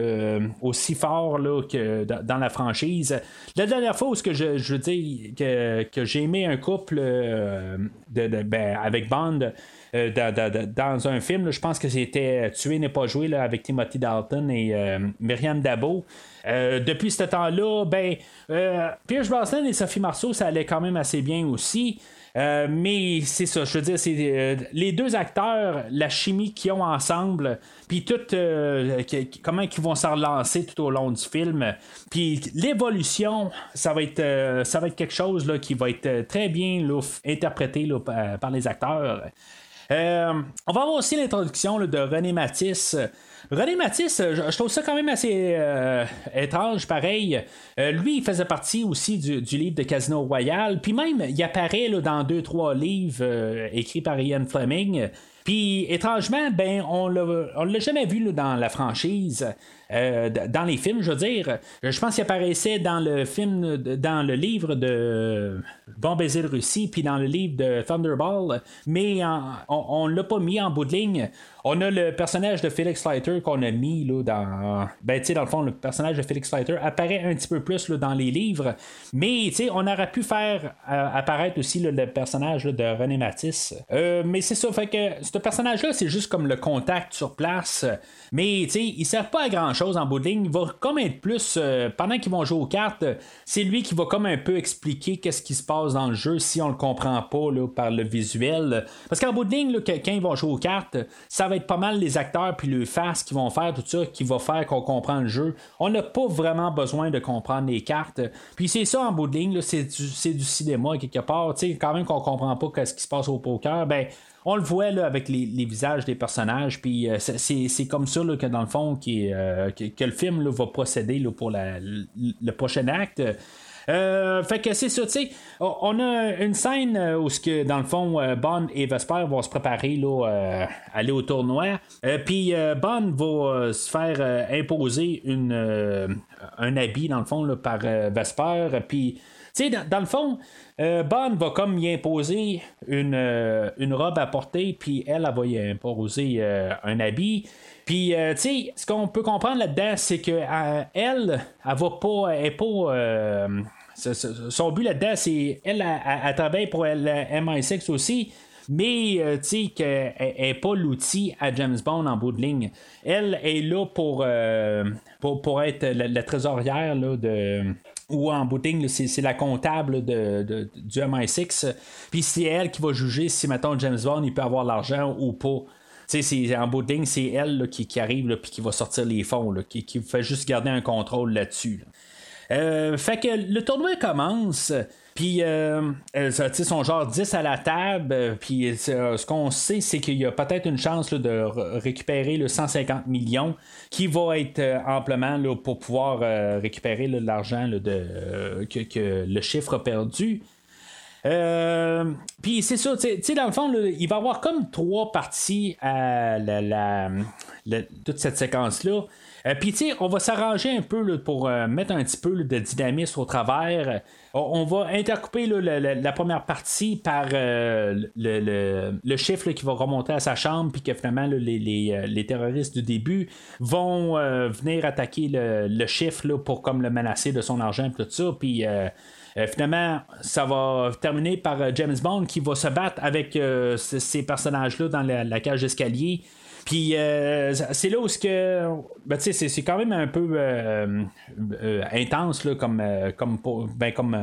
C: aussi fort que dans la franchise. La dernière fois où que je, je veux dire que, j'ai aimé un couple ben, avec Bond, euh, dans, un film, je pense que c'était Tuer n'est pas joué avec Timothy Dalton et euh, Myriam Dabo. Euh, depuis ce temps-là, ben, Pierce Brosnan et Sophie Marceau, ça allait quand même assez bien aussi. mais c'est ça, je veux dire, c'est les deux acteurs, la chimie qu'ils ont ensemble, puis tout comment ils vont s'en relancer tout au long du film, puis l'évolution, ça va être ça va être quelque chose là, qui va être très bien interprété par les acteurs. On va avoir aussi l'introduction de René Matisse. René Matisse, je, trouve ça quand même assez étrange, pareil. lui, il faisait partie aussi du, livre de Casino Royal, puis même, il apparaît dans deux, trois livres écrits par Ian Fleming. Puis étrangement, ben on l'a jamais vu dans la franchise. Euh, dans les films, je veux dire. Je pense qu'il apparaissait dans le film, dans le livre de Bon baiser de Russie, puis dans le livre de Thunderball, mais on ne l'a pas mis en bout de ligne. On a le personnage de Felix Leiter qu'on a mis là, dans. Ben, tu sais, dans le fond, le personnage de Felix Leiter apparaît un petit peu plus dans les livres, mais tu sais, on aurait pu faire euh, apparaître aussi le personnage de René Matisse. Euh, mais c'est ça, fait que ce personnage-là, c'est juste comme le contact sur place, mais tu sais, il sert pas à grand-chose en bout de ligne. Il va comme être plus. Euh, pendant qu'ils vont jouer aux cartes, c'est lui qui va comme un peu expliquer qu'est-ce qui se passe dans le jeu si on le comprend pas là, par le visuel. Parce qu'en bout de ligne, là, jouer aux cartes, ça va être pas mal les acteurs puis le face qui vont faire tout ça qui va faire qu'on comprend le jeu. On n'a pas vraiment besoin de comprendre les cartes. Puis c'est ça en bout de ligne, c'est du, du cinéma quelque part. sais quand même qu'on comprend pas ce qui se passe au poker, ben on le voit avec les, visages des personnages, puis euh, c'est comme ça que dans le fond euh, que, le film va procéder pour le prochain acte. Euh, fait que c'est ça, tu sais. On a une scène euh, où, dans le fond, euh, Bond et Vesper vont se préparer là, aller au tournoi. Puis Bond va se faire imposer un habit, dans le fond, par Vesper. Puis. Sais, dans, le fond, Bond va comme y imposer une, une robe à porter, puis elle, elle va y imposer un habit. Puis, tu sais, ce qu'on peut comprendre là-dedans, c'est que elle, elle va pas, elle est pas, son but là-dedans, c'est elle, elle, travaille pour le MI6 aussi. Mais euh, tu sais qu'elle n'est pas l'outil à James Bond en bout de ligne. Elle est là pour, euh, pour, être la, trésorière là, de ou en de ligne, c'est, la comptable de, du MI6. Puis c'est elle qui va juger si, mettons, James Bond il peut avoir l'argent ou pas. C'est, en de ligne, c'est elle qui, arrive et qui va sortir les fonds, qui, qui fait juste garder un contrôle là-dessus. Euh, fait que le tournoi commence. Puis, euh, euh sont genre 10 à la table. Puis, ce qu'on sait, c'est qu'il y a peut-être une chance de récupérer le 150 millions qui va être amplement là, pour pouvoir récupérer l'argent de, que, le chiffre a perdu. puis c'est ça, tu sais, dans le fond, il va y avoir comme trois parties à la, toute cette séquence-là. Euh, puis, tu sais, on va s'arranger un peu pour euh, mettre un petit peu de dynamisme au travers. Euh, on va intercouper la, première partie par le, chiffre qui va remonter à sa chambre, puis que finalement, les, terroristes du début vont venir attaquer le, chiffre pour comme le menacer de son argent, et tout ça. Puis. finalement, ça va terminer par James Bond qui va se battre avec ces personnages-là dans la, cage d'escalier. Puis euh, c'est là où ce que. Ben, c'est, quand même un peu euh, euh, intense là, comme, comme, ben, comme,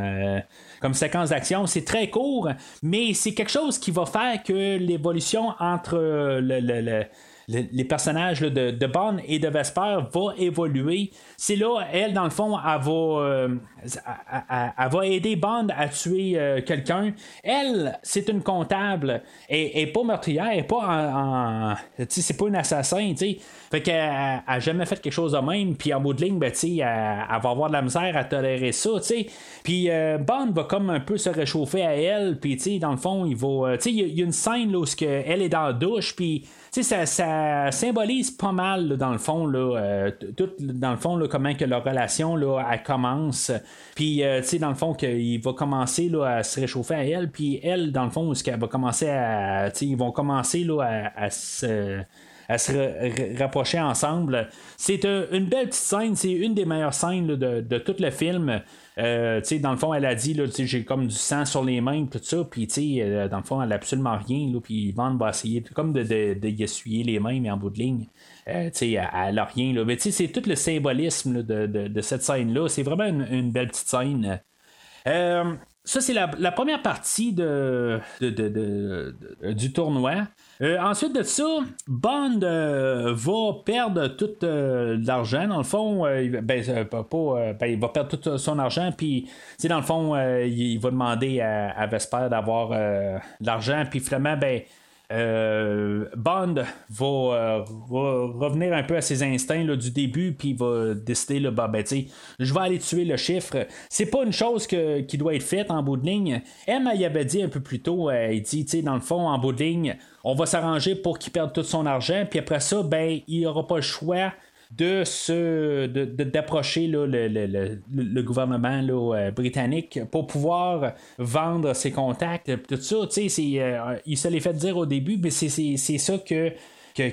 C: comme séquence d'action. C'est très court, mais c'est quelque chose qui va faire que l'évolution entre le les personnages de, Bond et de Vesper vont évoluer. C'est là, elle, dans le fond, elle va, euh, va aider Bond à tuer euh, quelqu'un. Elle, c'est une comptable. N'est pas meurtrière, elle pas c'est pas une assassin, tu. Fait qu'elle a jamais fait quelque chose de même, puis en bout de ligne, ben, elle, va avoir de la misère à tolérer ça, tu. Puis euh, Bond va comme un peu se réchauffer à elle, puis dans le fond, il va. Il y, a une scène là, où elle est dans la douche, puis ça, ça symbolise pas mal, dans le fond, là, euh, tout, dans le fond, là, comment que leur relation, là, elle commence. Puis, euh, dans le fond, qu'il va commencer, là, à se réchauffer à elle. Puis, elle, dans le fond, ce qu'elle va commencer à, ils vont commencer, là, à, se à se rapprocher ensemble. C'est une belle petite scène, c'est une des meilleures scènes de, de, tout le film. Euh, dans le fond, elle a dit, j'ai comme du sang sur les mains, tout ça, puis euh, dans le fond, elle n'a absolument rien, puis Van va essayer comme de, de, y essuyer les mains, mais en bout de ligne. Euh, elle n'a rien. Là. Mais c'est tout le symbolisme de, cette scène-là. C'est vraiment une, belle petite scène. Ça, c'est la, première partie de, du tournoi. Euh, ensuite de ça, Bond euh, va perdre tout euh, l'argent. Dans le fond, ben, ben, il va perdre tout son argent. Puis, dans le fond, il, va demander à, Vesper d'avoir l'argent. Puis finalement, ben, euh, Bond va, euh, revenir un peu à ses instincts du début, puis il va décider, là, bah, ben, je vais aller tuer le chiffre. C'est pas une chose qui doit être faite en bout de ligne. M, il avait dit un peu plus tôt, euh, il dit, dans le fond, en bout de ligne, on va s'arranger pour qu'il perde tout son argent, puis après ça, ben, il aura pas le choix de se d'approcher le, le, gouvernement là, britannique pour pouvoir vendre ses contacts tout ça. Tu sais euh, il se l'est fait dire au début mais c'est ça que que,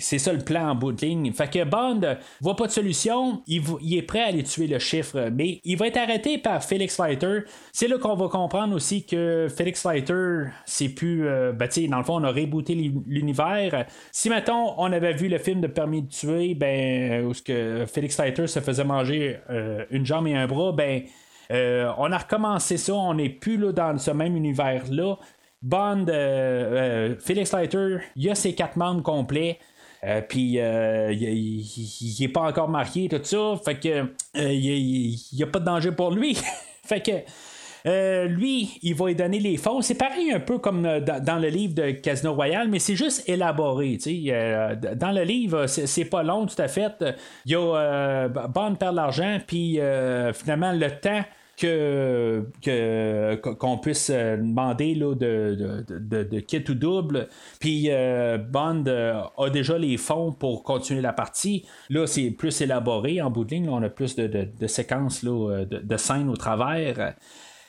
C: c'est ça le plan en bout de ligne. Fait que Bond voit pas de solution, il, est prêt à aller tuer le chiffre, mais il va être arrêté par Felix Leiter. C'est là qu'on va comprendre aussi que Felix Leiter, c'est plus. Euh, ben, dans le fond, on a rebooté l'univers. Si, mettons, on avait vu le film de Permis de tuer, ben, où ce que Felix Leiter se faisait manger euh, une jambe et un bras, ben. Euh, on a recommencé ça, on n'est plus là, dans ce même univers-là. Bond, euh, euh, Felix Leiter, il a ses quatre membres complets. Euh, puis il n'est pas encore marié, tout ça. Fait que il n'y a, pas de danger pour lui. [laughs] fait que lui, il va lui donner les fonds. C'est pareil un peu comme dans, le livre de Casino Royale, mais c'est juste élaboré. dans le livre, c'est pas long tout à fait. Il y a Bond perd l'argent, puis finalement le temps que, qu'on puisse euh, demander là, de, de, de, kit ou double. Puis euh, Bond euh, a déjà les fonds pour continuer la partie. Là, c'est plus élaboré en bout de ligne. on a plus de, séquences là, de, scènes au travers.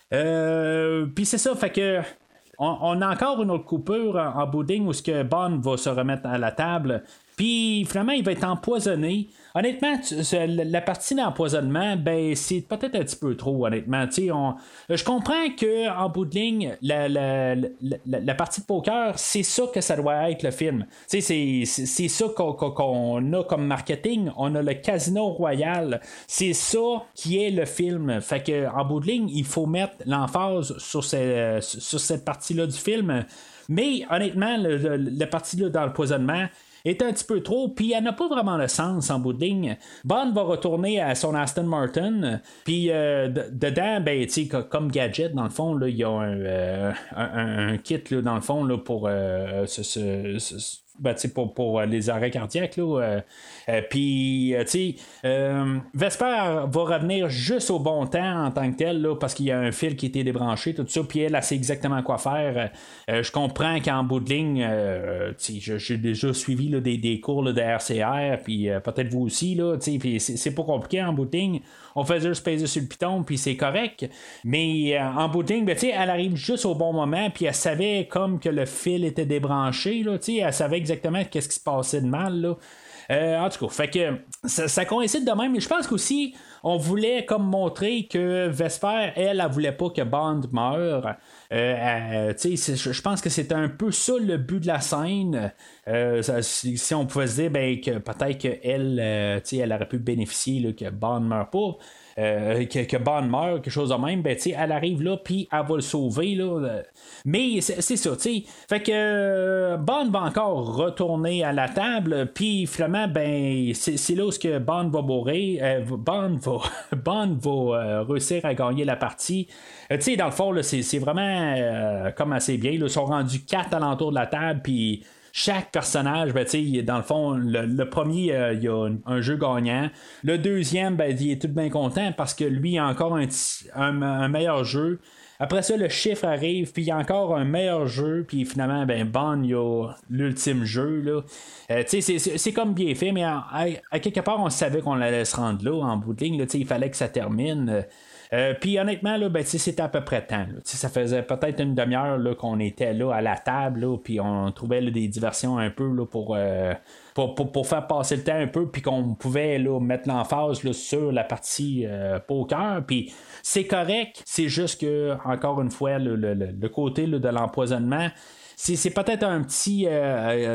C: Puis c'est ça, fait que. On, a encore une autre coupure en, en bout de ligne où ce que Bond va se remettre à la table. Puis finalement, il va être empoisonné. Honnêtement, la partie d'empoisonnement, ben, c'est peut-être un petit peu trop, honnêtement. On, je comprends que en bout de ligne, la, la, la, partie de poker, c'est ça que ça doit être le film. C'est, c'est ça qu'on, a comme marketing. On a le casino royal. C'est ça qui est le film. Fait que en bout de ligne, il faut mettre l'emphase sur, sur cette partie-là du film. Mais honnêtement, la partie-là est un petit peu trop, puis elle n'a pas vraiment le sens en bout de ligne. Bond va retourner à son Aston Martin, puis euh, dedans, ben, comme gadget, dans le fond, il y a un, euh, un, kit, là, dans le fond, là, pour euh, ben, pour, pour euh, les arrêts cardiaques. Là, euh, euh, puis, tu sais, Vesper va revenir juste au bon temps en tant que tel, là, parce qu'il y a un fil qui a été débranché, tout ça, puis elle, elle sait exactement quoi faire. je comprends qu'en bout de ligne, j'ai déjà suivi là, des, des, cours de RCR, puis peut-être vous aussi, c'est pas compliqué en bout de ligne on faisait juste peser sur le piton, puis c'est correct. Mais en bout de ligne, ben, elle arrive juste au bon moment, puis elle savait comme que le fil était débranché, là, elle savait exactement qu'est-ce qui se passait de mal. Là. Euh, en tout cas, fait que ça, coïncide de même, mais je pense qu'aussi, on voulait comme montrer que Vesper, elle, elle, voulait pas que Bond meure. Euh, je pense que c'est un peu ça le but de la scène. si, on pouvait se dire ben, que peut-être qu'elle elle aurait pu bénéficier que Bond meure pas. Euh, que, que, meurt, quelque chose de même, ben, elle arrive là, puis elle va le sauver. Là, mais c'est ça, tu. Fait que euh, va encore retourner à la table, puis finalement, ben, c'est là où que Bond va mourir. Euh, va, [laughs] va réussir à gagner la partie. tu sais, dans le fond, c'est vraiment comme assez bien. Ils sont rendus quatre alentours de la table, puis chaque personnage, ben, dans le fond, le, premier, euh, il y a un, jeu gagnant. Le deuxième, ben, il est tout bien content parce que lui, il a encore un, meilleur jeu. Après ça, le chiffre arrive, puis il y a encore un meilleur jeu, puis finalement, ben, Bon, il y a l'ultime jeu. Euh, c'est, comme bien fait, mais à, quelque part, on savait qu'on allait se rendre là, en bout de ligne. Il fallait que ça termine. Euh, puis honnêtement, ben, c'était à peu près temps. Ça faisait peut-être une demi-heure qu'on était là à la table, puis on trouvait des diversions un peu euh, pour, pour, faire passer le temps un peu, puis qu'on pouvait là, mettre l'emphase sur la partie euh, poker. Puis c'est correct, c'est juste que, encore une fois, le, côté de l'empoisonnement, c'est, peut-être un petit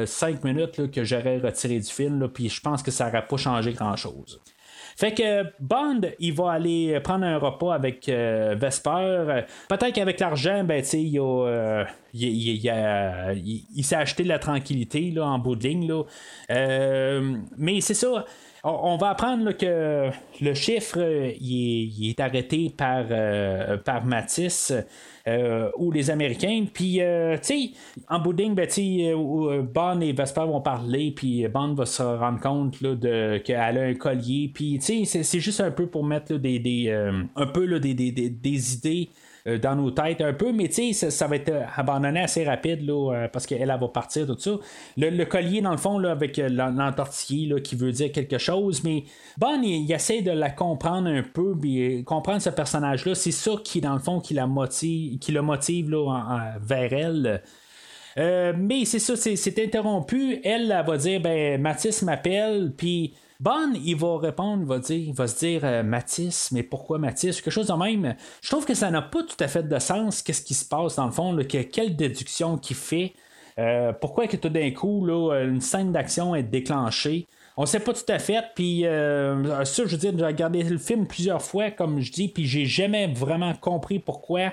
C: 5 minutes que j'aurais retiré du film, puis je pense que ça n'aurait pas changé grand-chose. Fait que Bond, il va aller prendre un repas avec euh, Vesper. Peut-être qu'avec l'argent, ben, il, euh, il, s'est acheté de la tranquillité là, en bout de ligne. Là. Euh, mais c'est ça. On, va apprendre que le chiffre il est, arrêté par, par Matisse. ou les Américains. Puis, tu sais, en bout de ligne, ben, et Vesper vont parler, puis Bond va se rendre compte qu'elle a un collier. Puis, tu sais, c'est juste un peu pour mettre des, un peu des, idées euh, dans nos têtes un peu, mais tu sais, ça, va être euh, abandonné assez rapide là, euh, parce qu'elle va partir, tout ça. Le, collier, dans le fond, là, avec l'entortillé qui veut dire quelque chose, mais Bon, il, essaie de la comprendre un peu, puis comprendre ce personnage-là. C'est ça qui, dans le fond, qui la motive, qui le motive là, vers elle. mais c'est ça, c'est interrompu. Elle, elle, va dire ben Mathis m'appelle, puis Bon, il va répondre, il va, dire, il va se dire euh, Mathis, mais pourquoi Mathis? Quelque chose de même. Je trouve que ça n'a pas tout à fait de sens. Qu'est-ce qui se passe dans le fond Quelle déduction qu'il fait euh, Pourquoi que tout d'un coup, là, une scène d'action est déclenchée? On sait pas tout à fait, puis euh, ça, je veux dire, j'ai regardé le film plusieurs fois, comme je dis, puis j'ai jamais vraiment compris pourquoi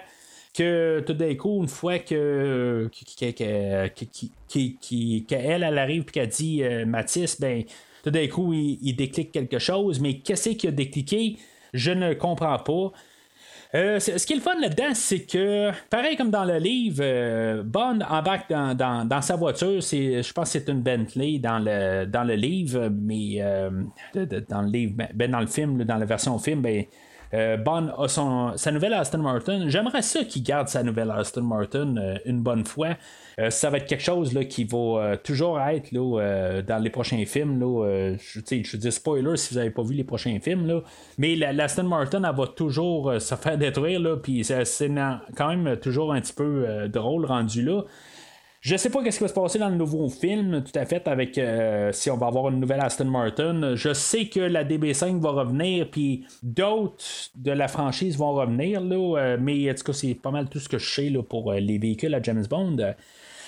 C: que tout d'un coup, une fois que qu'elle, elle arrive et qu'elle dit Mathis, ben tout d'un coup, il, déclique quelque chose, mais qu'est-ce qui a décliqué? Je ne comprends pas. Euh, ce qui est le fun là-dedans, c'est que, pareil comme dans le livre, euh, Bond embarque dans, sa voiture. je pense que c'est une Bentley dans le, livre, mais euh, dans le livre, ben, ben, dans le film, dans la version film, ben, euh, Bond a sa nouvelle Aston Martin. J'aimerais ça qu'il garde sa nouvelle Aston Martin une bonne fois. Euh, ça va être quelque chose là, qui va toujours être là, dans les prochains films. Là, je, je dis spoiler si vous n'avez pas vu les prochains films. Là, mais l'Aston Martin, elle va toujours se faire détruire. Puis c'est quand même toujours un petit peu drôle rendu là. Je sais pas qu'est-ce qui va se passer dans le nouveau film, tout à fait, avec euh, si on va avoir une nouvelle Aston Martin. Je sais que la DB5 va revenir, puis d'autres de la franchise vont revenir, là, euh, mais en tout cas, c'est pas mal tout ce que je sais là, pour euh, les véhicules à James Bond.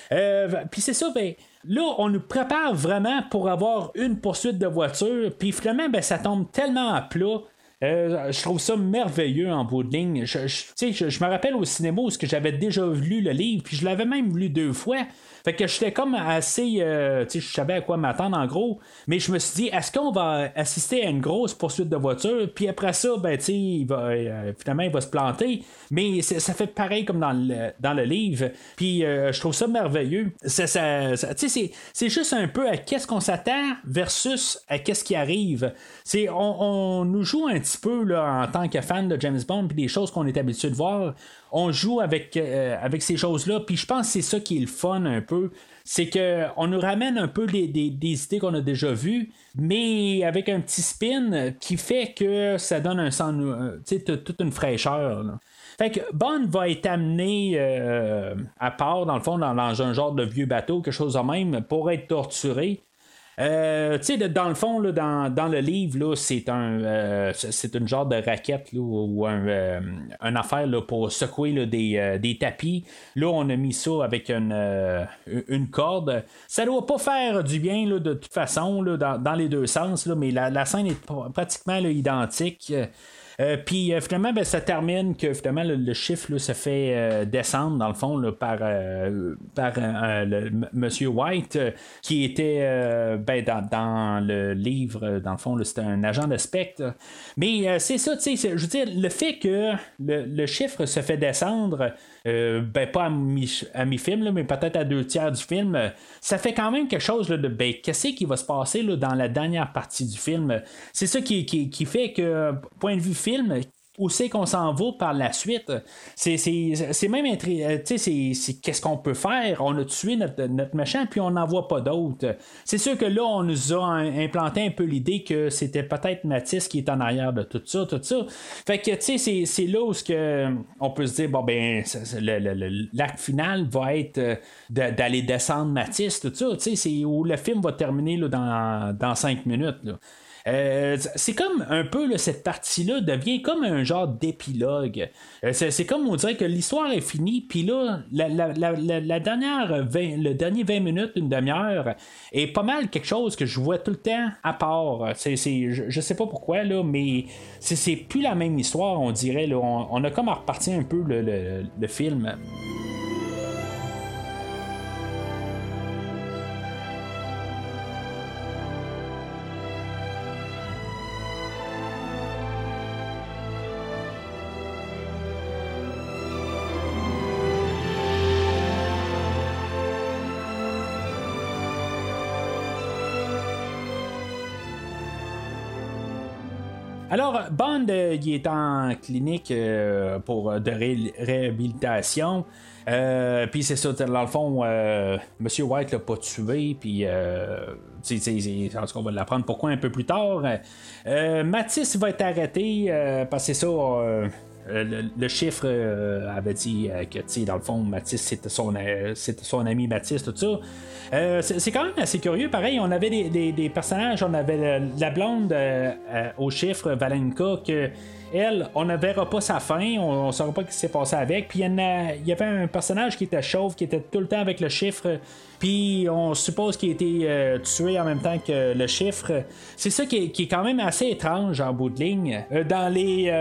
C: Puis c'est ça, ben, là, on nous prépare vraiment pour avoir une poursuite de voiture, puis finalement, ben, ça tombe tellement à plat euh, je trouve ça merveilleux en bout de ligne. Je, je, me rappelle au cinéma où j'avais déjà lu le livre, puis je l'avais même lu deux fois. Fait que j'étais comme assez. Euh, tu sais, je savais à quoi m'attendre en gros. Mais je me suis dit, est-ce qu'on va assister à une grosse poursuite de voiture? Puis après ça, ben, tu sais, il va, euh, finalement, il va se planter. Mais ça fait pareil comme dans le, dans le livre. Puis euh, je trouve ça merveilleux. Ça, tu sais, c'est juste un peu à qu'est-ce qu'on s'attend versus à qu'est-ce qui arrive. On, on, nous joue un petit peu là, en tant que fan de James Bond, puis des choses qu'on est habitué de voir on joue avec, euh, avec ces choses-là. Puis je pense que c'est ça qui est le fun un peu. C'est qu'on nous ramène un peu des, idées qu'on a déjà vues, mais avec un petit spin qui fait que ça donne un sens, euh, toute une fraîcheur. Fait que Bond va être amené euh, à part, dans le fond, dans, un genre de vieux bateau, quelque chose de même, pour être torturé. Euh, tu sais, dans le fond, là, dans, dans, le livre, c'est un euh, c'est une genre de raquette ou un, euh, une affaire là, pour secouer des, des, tapis. Là, on a mis ça avec une, une corde. Ça doit pas faire du bien là, de toute façon là, dans, dans les deux sens, là, mais la, la scène est pratiquement identique. Euh, puis euh, finalement, ben, ça termine que finalement le, chiffre se fait euh, descendre dans le fond par, par Monsieur White, qui était ben, dans, le livre, dans le fond, c'était un agent de spectre. Mais c'est ça, tu sais, je veux dire, le fait que le, chiffre se fait descendre, ben pas à mi-film, mais peut-être à deux tiers du film, ça fait quand même quelque chose de ben, qu'est-ce qui va se passer là, dans la dernière partie du film? C'est ça qui, fait que, point de vue film, où c'est qu'on s'en va par la suite. C'est, même euh, c'est, qu'est-ce qu'on peut faire? On a tué notre, notre méchant, puis on n'en voit pas d'autres. C'est sûr que là, on nous a implanté un peu l'idée que c'était peut-être Matisse qui est en arrière de tout ça, tout ça. Fait que, tu sais, c'est, là où que, on peut se dire, bon, ben, l'acte final va être euh, d'aller descendre Matisse, tout ça. Tu sais, c'est où le film va terminer là, dans, dans cinq minutes. Là. Euh, c'est comme un peu cette partie-là devient comme un genre d'épilogue. Euh, c'est, comme on dirait que l'histoire est finie, puis là, la, dernière le dernier 20 minutes, une demi-heure, est pas mal quelque chose que je vois tout le temps à part. C'est, je, sais pas pourquoi, là, mais c'est, plus la même histoire, on dirait. On, a comme à repartir un peu le film. Alors, Bond, euh, il est en clinique euh, pour de réhabilitation. puis c'est ça, dans le fond, Monsieur White l'a pas tué, puis en tout cas, on va l'apprendre pourquoi un peu plus tard. Matisse va être arrêté parce que c'est ça. Le, chiffre avait dit que, dans le fond, Matisse, c'était son, son ami Matisse, tout ça. Euh, c'est quand même assez curieux. Pareil, on avait des, personnages, on avait la blonde euh, euh, au chiffre, Valenka, que elle, on ne verra pas sa fin, on ne saura pas ce qui s'est passé avec. Puis il y, avait un personnage qui était chauve, qui était tout le temps avec le chiffre. Puis on suppose qu'il a été tué en même temps que le chiffre. C'est ça qui est, quand même assez étrange en bout de ligne. dans les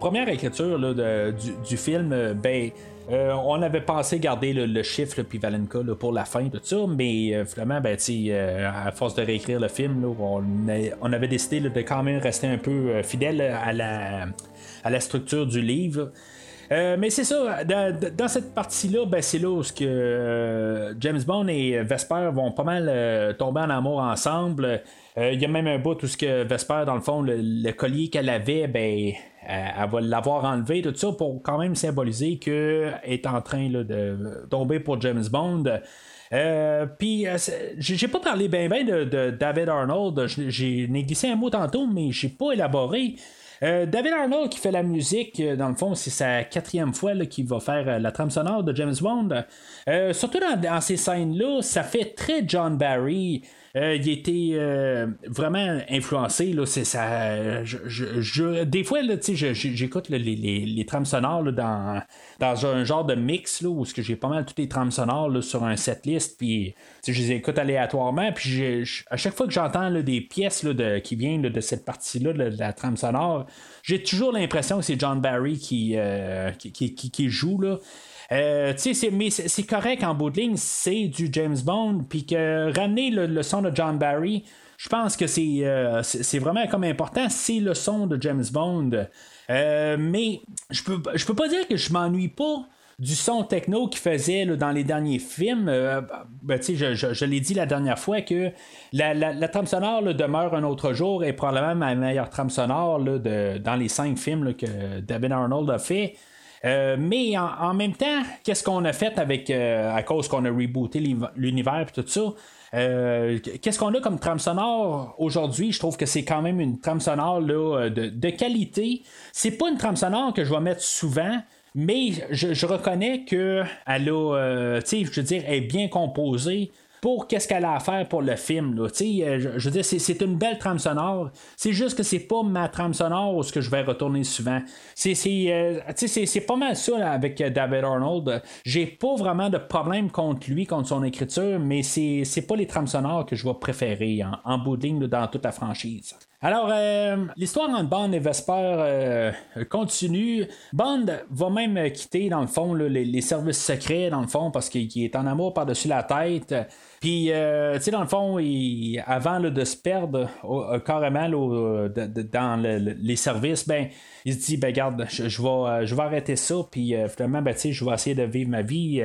C: premières écritures du, du, film, ben euh, on avait pensé garder le, chiffre puis Valenka pour la fin, tout ça, mais euh, finalement, ben, euh, à force de réécrire le film, on, avait décidé de quand même rester un peu fidèle à la, à la structure du livre. Mais c'est ça, dans, cette partie-là, ben, c'est là où que, James Bond et Vesper vont pas mal tomber en amour ensemble. Il y a même un bout où ce que Vesper, dans le fond, le, collier qu'elle avait, ben, elle va l'avoir enlevé, tout ça, pour quand même symboliser qu'elle est en train de tomber pour James Bond. Euh, puis, euh, j'ai pas parlé bien ben de, David Arnold. J'ai glissé un mot tantôt, mais j'ai pas élaboré. Euh, David Arnold qui fait la musique, dans le fond, c'est sa quatrième fois qu'il va faire la trame sonore de James Bond. surtout dans, ces scènes-là, ça fait très John Barry. Euh, il était euh, vraiment influencé. Là, c'est ça, je, des fois, j'écoute les, les, trames sonores dans, dans un genre de mix là, où j'ai pas mal toutes les trames sonores sur un setlist. Puis je les écoute aléatoirement. Puis à chaque fois que j'entends des pièces de, qui viennent de cette partie-là de, la trame sonore, j'ai toujours l'impression que c'est John Barry qui, euh, qui, qui, qui, joue. Là. Euh, mais c'est correct en bout de ligne, c'est du James Bond, puis que ramener le, son de John Barry, je pense que euh, c'est vraiment comme important, c'est le son de James Bond. Euh, mais je peux, je peux pas dire que je m'ennuie pas du son techno qu'il faisait dans les derniers films. Ben, je, je, l'ai dit la dernière fois que la, la, trame sonore demeure un autre jour et probablement ma meilleure trame sonore de, dans les cinq films que David Arnold a fait. Euh, mais en, même temps, qu'est-ce qu'on a fait avec euh, à cause qu'on a rebooté l'univers et tout ça? Euh, qu'est-ce qu'on a comme trame sonore aujourd'hui? Je trouve que c'est quand même une trame sonore là, de, qualité. C'est pas une trame sonore que je vais mettre souvent. Mais je, reconnais que elle a, je veux dire, est bien composée pour qu'est-ce qu'elle a à faire pour le film. Là. Euh, je, je veux dire, c'est, une belle trame sonore. C'est juste que c'est pas ma trame sonore où ce que je vais retourner souvent. C'est, euh, pas mal ça avec David Arnold. J'ai pas vraiment de problème contre lui, contre son écriture, mais c'est, pas les trames sonores que je vais préférer en, bout dans toute la franchise. Alors, euh, l'histoire entre Bond et Vesper continue. Bond va même quitter, dans le fond, les, services secrets, dans le fond, parce qu'il est en amour par-dessus la tête. Puis, euh, tu sais, dans le fond, avant de se perdre euh, carrément dans les services, ben, il se dit, ben, garde, je, vais, euh, je vais arrêter ça, puis finalement, ben, tu sais, je vais essayer de vivre ma vie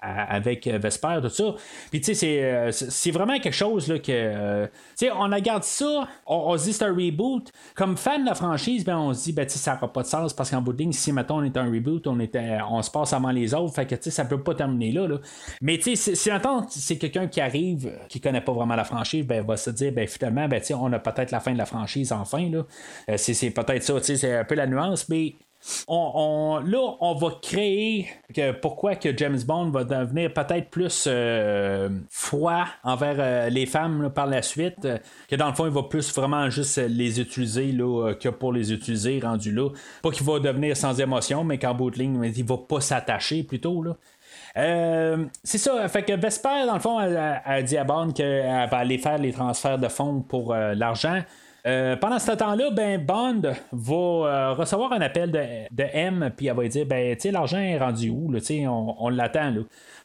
C: avec Vesper, tout ça. Puis, tu sais, c'est vraiment quelque chose là, que, tu sais, on regarde ça, on, se dit c'est un reboot. Comme fan de la franchise, ben, on se dit, ben, tu sais, ça n'aura pas de sens parce qu'en bout de ligne, si, mettons, on est un reboot, on, on se passe avant les autres, fait que, tu sais, ça peut pas terminer là. là. Mais, tu sais, si, c'est quelqu'un qui arrive, qui connaît pas vraiment la franchise, ben, va se dire, ben, finalement, ben, on a peut-être la fin de la franchise enfin. Là. Euh, c'est, peut-être ça, c'est un peu la nuance, mais on, là, on va créer que, pourquoi que James Bond va devenir peut-être plus euh, froid envers euh, les femmes par la suite, que dans le fond, il va plus vraiment juste les utiliser là, que pour les utiliser rendu là. Pas qu'il va devenir sans émotion, mais qu'en bout de ligne, il va pas s'attacher plutôt. Là. Euh, c'est ça. Fait que Vesper, dans le fond, elle, dit à Bond qu'elle va aller faire les transferts de fonds pour euh, l'argent. Euh, pendant ce temps-là, ben Bond va recevoir un appel de, M, puis elle va lui dire ben l'argent est rendu où là, on, on l'attend.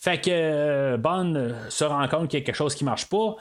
C: Fait que Bond se rend compte qu'il y a quelque chose qui marche pas.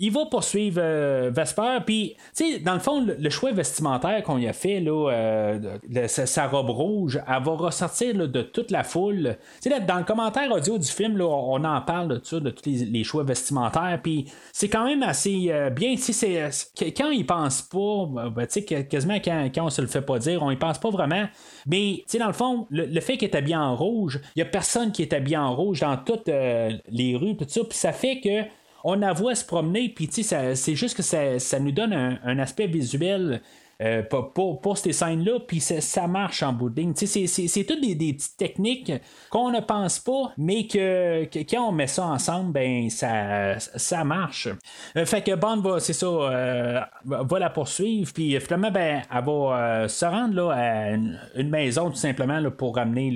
C: Il va poursuivre euh, Vesper. Puis, tu sais, dans le fond, le, choix vestimentaire qu'on a fait, là, euh, sa, robe rouge, elle va ressortir de toute la foule. Tu sais, dans le commentaire audio du film, là, on en parle de, ça, de tous les, choix vestimentaires. Puis, c'est quand même assez euh, bien. Tu sais, quand ils pensent pas, ben, tu sais, quasiment quand, quand on se le fait pas dire, on y pense pas vraiment. Mais, tu sais, dans le fond, le, fait qu'il est habillé en rouge, il y a personne qui est habillé en rouge dans toutes les rues, tout ça. Puis, ça fait que on la voit se promener, puis c'est juste que ça, nous donne un, aspect visuel. Euh, pour, ces scènes-là, puis ça, marche en bout de ligne. C'est toutes des, petites techniques qu'on ne pense pas, mais que, quand on met ça ensemble, ben ça, ça marche. Euh, fait que Bond va, c'est ça, euh, va la poursuivre, puis finalement, ben, elle va se rendre là, à une, maison tout simplement là, pour ramener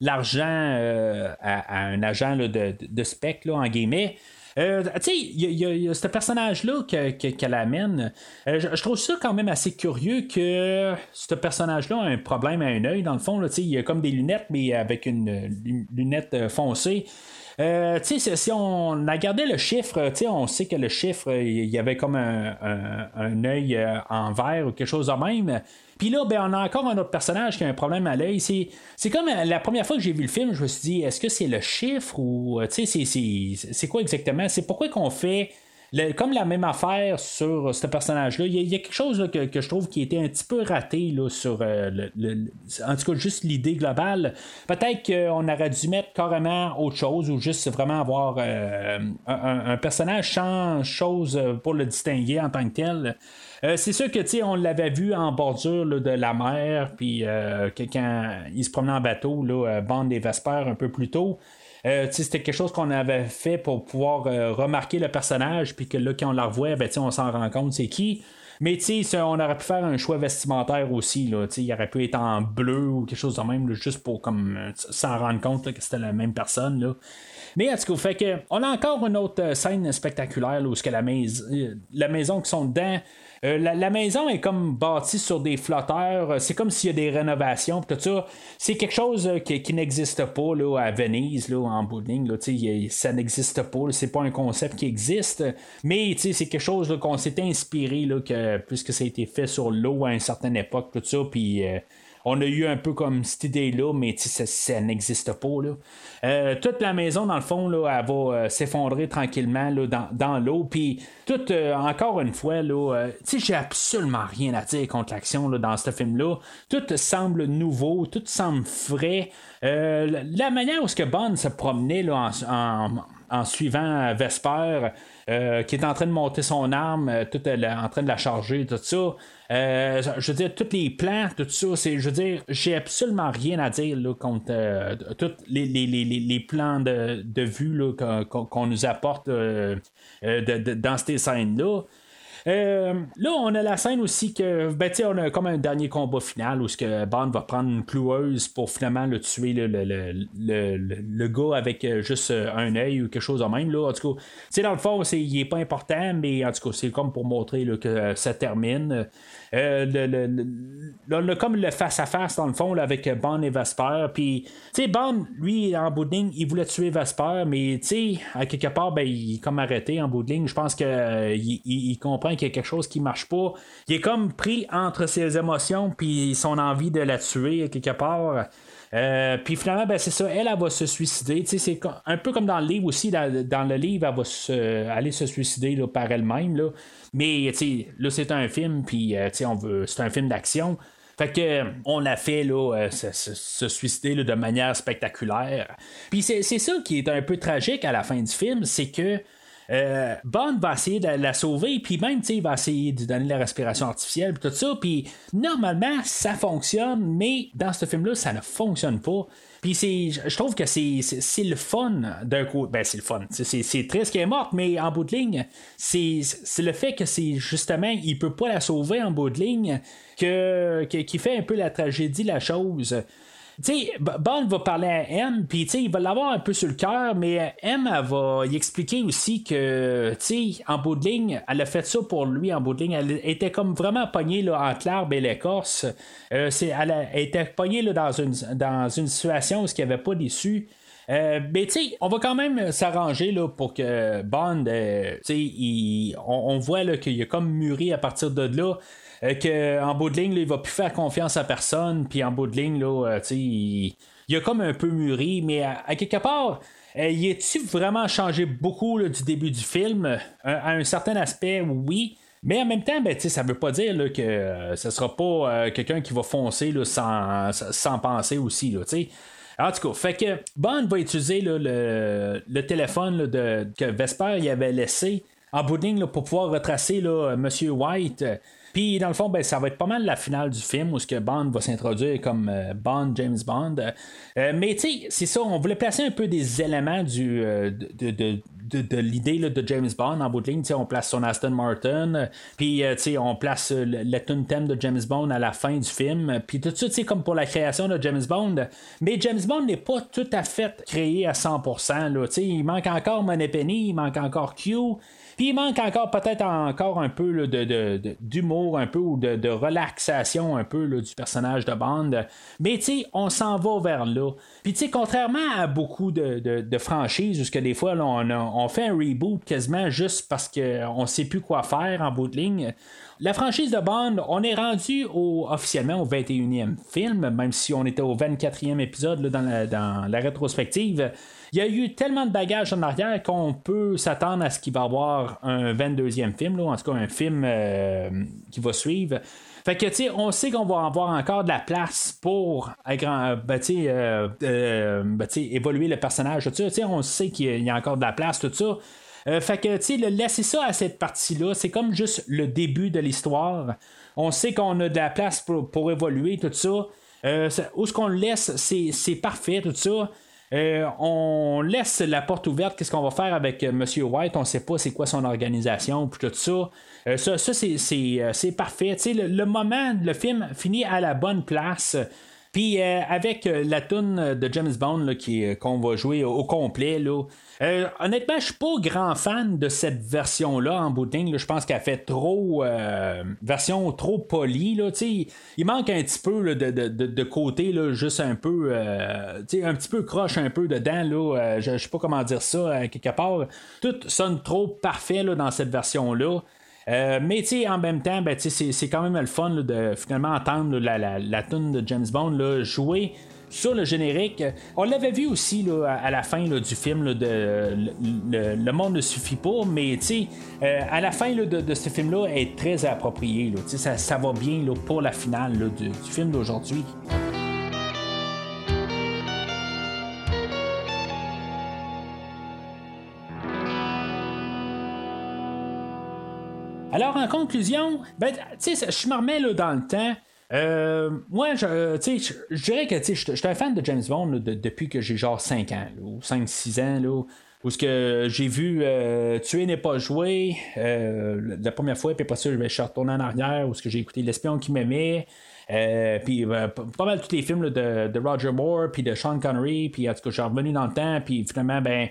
C: l'argent à, un agent de, de, spec, là, en guillemets. Euh, il y, a ce personnage-là qu'elle amène. Euh, je, trouve ça quand même assez curieux que ce personnage-là a un problème à un œil. Dans le fond, il y a comme des lunettes, mais avec une, lunette euh, foncée. Euh, si on regardait le chiffre, on sait que le chiffre, il y avait comme un, un, œil en vert ou quelque chose de même. Puis là, ben, on a encore un autre personnage qui a un problème à l'œil. C'est, comme euh, la première fois que j'ai vu le film, je me suis dit, est-ce que c'est le chiffre ou. Euh, c'est, quoi exactement? C'est pourquoi qu'on fait. Comme la même affaire sur ce personnage-là, il y, a quelque chose que, je trouve qui était un petit peu raté là, sur euh, en tout cas juste l'idée globale. Peut-être qu'on aurait dû mettre carrément autre chose ou juste vraiment avoir un, personnage sans chose pour le distinguer en tant que tel. Euh, c'est sûr que on l'avait vu en bordure de la mer, puis euh, quand il se promenait en bateau, bande des Vespers un peu plus tôt. Euh, c'était quelque chose qu'on avait fait pour pouvoir remarquer le personnage, puis que là, quand on la revoit, ben, on s'en rend compte c'est qui. Mais on aurait pu faire un choix vestimentaire aussi. Là, il aurait pu être en bleu ou quelque chose de même, juste pour comme s'en rendre compte que c'était la même personne. Mais en tout cas, fait que, on a encore une autre scène spectaculaire où la maison qui sont dedans. Euh, la, maison est comme bâtie sur des flotteurs. C'est comme s'il y a des rénovations. Tout ça, c'est quelque chose euh, qui, n'existe pas là, à Venise, là, en bout ça n'existe pas. C'est pas un concept qui existe. Mais c'est quelque chose qu'on s'est inspiré, là, que, puisque ça a été fait sur l'eau à une certaine époque. Tout ça, puis. Euh, on a eu un peu comme cette idée-là, mais ça, ça n'existe pas. Là. Euh, toute la maison, dans le fond, là, elle va euh, s'effondrer tranquillement dans, l'eau. Puis, tout, euh, encore une fois, j'ai absolument rien à dire contre l'action dans ce film-là. Tout semble nouveau, tout semble frais. la manière où ce Bond se promenait là, en, suivant Vesper, qui est en train de monter son arme, tout en train de la charger, tout ça. Euh, je veux dire, tous les plans, tout ça, c'est, je veux dire, j'ai absolument rien à dire là, contre euh, tous les, les, les, les, plans de, de vue qu'on, nous apporte euh, dans ces scènes-là. Euh, là, on a la scène aussi que, ben, on a comme un dernier combat final où ce que Bond va prendre une cloueuse pour finalement le tuer le, le, le, le gars avec euh, juste euh, un œil ou quelque chose de même. Là. En tout cas, dans le fond, il est pas important, mais en tout cas, c'est comme pour montrer que ça termine. on a comme le face-à-face dans le fond avec Bond et Vesper. Puis, tu Bond, lui, en bout de ligne, il voulait tuer Vesper, mais tu sais, à quelque part, ben, il est comme arrêté en bout de ligne. Je pense qu'il il comprend qu'il y a quelque chose qui marche pas. Il est comme pris entre ses émotions puis son envie de la tuer quelque part. Euh, puis finalement, ben, c'est ça, elle, elle, va se suicider. C'est un peu comme dans le livre aussi. Dans, le livre, elle va aller se suicider par elle-même. Là. Mais là, c'est un film, puis euh, on veut, c'est un film d'action. Fait que on l'a fait là, euh, se, suicider de manière spectaculaire. Puis c'est ça qui est un peu tragique à la fin du film, c'est que euh, Bond va essayer de la sauver, puis même, il va essayer de donner la respiration artificielle, puis tout ça, puis normalement, ça fonctionne, mais dans ce film-là, ça ne fonctionne pas. Puis c'est, je trouve que c'est, le fun d'un coup. Ben, c'est le fun. C'est, triste qu'elle est morte, mais en bout de ligne, c'est, c'est le fait que c'est justement, il peut pas la sauver en bout de ligne que, qui fait un peu la tragédie, la chose sais, Bond va parler à M, puis tu sais, il va l'avoir un peu sur le cœur, mais M, elle va y expliquer aussi que, tu sais, en bout de ligne, elle a fait ça pour lui en bout de ligne. Elle était comme vraiment pognée là, entre l'arbre et l'écorce. Euh, elle, était pognée là, dans, une, dans une situation où il n'y avait pas d'issue. Euh, mais tu sais, on va quand même s'arranger là, pour que Bond, euh, tu sais, on, voit qu'il a comme mûri à partir de là. Euh, qu'en bout de ligne, là, il va plus faire confiance à personne, puis en bout de ligne, là, tu sais, il, a comme un peu mûri, mais à, quelque part, il est-tu vraiment changé beaucoup du début du film? À, un certain aspect, oui. Mais en même temps, ben, ça ne veut pas dire que ce sera pas quelqu'un qui va foncer sans, sans penser aussi. Là, en tout cas, fait que Bond va utiliser le, téléphone de, que Vesper y avait laissé en bout pour pouvoir retracer Monsieur White. Puis dans le fond, ben, ça va être pas mal la finale du film où ce que Bond va s'introduire comme euh, Bond, James Bond. Euh, mais tu sais, c'est ça, on voulait placer un peu des éléments du, euh, de, de, l'idée de James Bond en bout de ligne. On place son Aston Martin, puis euh, on place euh, le, thème de James Bond à la fin du film, puis tout ça, comme pour la création de James Bond. Mais James Bond n'est pas tout à fait créé à 100%. Là, il manque encore Moneypenny, il manque encore Q. Puis il manque encore peut-être encore un peu de, d'humour, un peu ou de, relaxation un peu du personnage de Bond. Mais tu sais, on s'en va vers là. Puis tu sais, contrairement à beaucoup de, franchises où que des fois on, fait un reboot quasiment juste parce qu'on ne sait plus quoi faire en bout de ligne. La franchise de Bond, on est rendu officiellement au 21e film, même si on était au 24e épisode dans la rétrospective. Il y a eu tellement de bagages en arrière qu'on peut s'attendre à ce qu'il va y avoir un 22e film, en tout cas un film euh, qui va suivre. Fait que, tu sais, on sait qu'on va avoir encore de la place pour euh, euh, évoluer le personnage, ça. on sait qu'il y a encore de la place, tout ça. fait que, tu sais, laisser ça à cette partie-là, c'est comme juste le début de l'histoire. On sait qu'on a de la place pour, pour évoluer, tout ça. où ce qu'on laisse, c'est parfait, tout ça. Euh, on laisse la porte ouverte. Qu'est-ce qu'on va faire avec euh, M. White? On ne sait pas c'est quoi son organisation, puis tout ça. Euh, ça, c'est, parfait. Le, le, moment, le film finit à la bonne place. Puis euh, avec euh, la tune de James Bond euh, qu'on va jouer au, complet, là, honnêtement, je suis pas grand fan de cette version-là en booting. Je pense qu'elle fait trop version trop polie. Là, il manque un petit peu de, côté, là, juste un peu un petit peu croche un peu dedans. Là, je sais pas comment dire ça quelque part. Tout sonne trop parfait là, dans cette version-là. Euh, mais en même temps, ben, c'est quand même le fun de finalement entendre la, la, tune de James Bond jouer sur le générique. On l'avait vu aussi à, la fin du film de le, monde ne suffit pas, mais euh, à la fin de, ce film-là est très approprié. ça, ça va bien pour la finale du, du film d'aujourd'hui. Alors, en conclusion, ben, je me remets là, dans le temps. Euh, moi, je, je dirais que je suis un fan de James Bond depuis que j'ai genre 5 ans, ou 5-6 ans, là, où ce que j'ai vu euh, Tuer n'est pas joué euh, la première fois, puis après ça, je suis retourné en arrière, où ce que j'ai écouté L'espion qui m'aimait. puis pas mal tous les films de, de, Roger Moore, puis de Sean Connery, puis en tout cas, je suis revenu dans le temps, puis finalement, ben,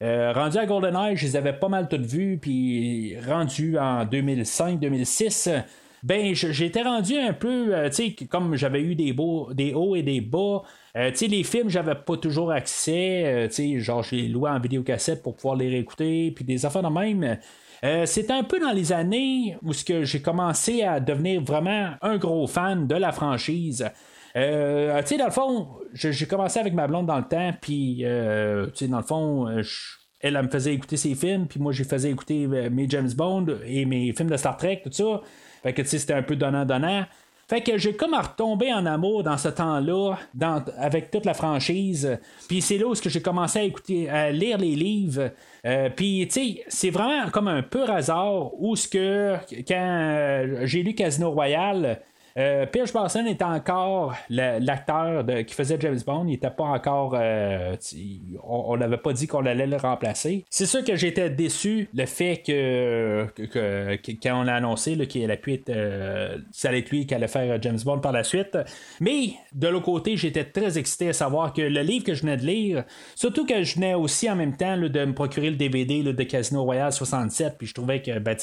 C: euh, rendu à GoldenEye, je les avais pas mal toutes vues, puis rendu en 2005-2006, ben j'étais rendu un peu, euh, tu sais, comme j'avais eu des, beaux, des hauts et des bas. Euh, tu sais, les films, j'avais pas toujours accès. tu sais, genre, je les louais en vidéocassette pour pouvoir les réécouter, puis des affaires de même. c'est un peu dans les années où j'ai commencé à devenir vraiment un gros fan de la franchise. Euh, tu sais, dans le fond, j'ai commencé avec ma blonde dans le temps, puis, euh, tu sais, dans le fond, euh, elle, me faisait écouter ses films, puis moi, j'ai faisais écouter mes James Bond et mes films de Star Trek, tout ça. Fait que, tu sais, c'était un peu donnant-donnant. Fait que j'ai comme retombé en amour dans ce temps-là, avec toute la franchise. Puis c'est là où j'ai commencé à écouter, à lire les livres. puis, tu sais, c'est vraiment comme un peu hasard où ce que, quand j'ai lu Casino Royale, euh, Pierce Brosnan est encore l'acteur qui faisait James Bond. Il n'était pas encore. Euh, on n'avait pas dit qu'on allait le remplacer. C'est sûr que j'étais déçu le fait que, quand on a annoncé qu'il allait être. Euh, ça allait être lui qui allait faire James Bond par la suite. Mais de l'autre côté, j'étais très excité à savoir que le livre que je venais de lire, surtout que je venais aussi en même temps de me procurer le DVD de Casino Royale 67, puis je trouvais que ben,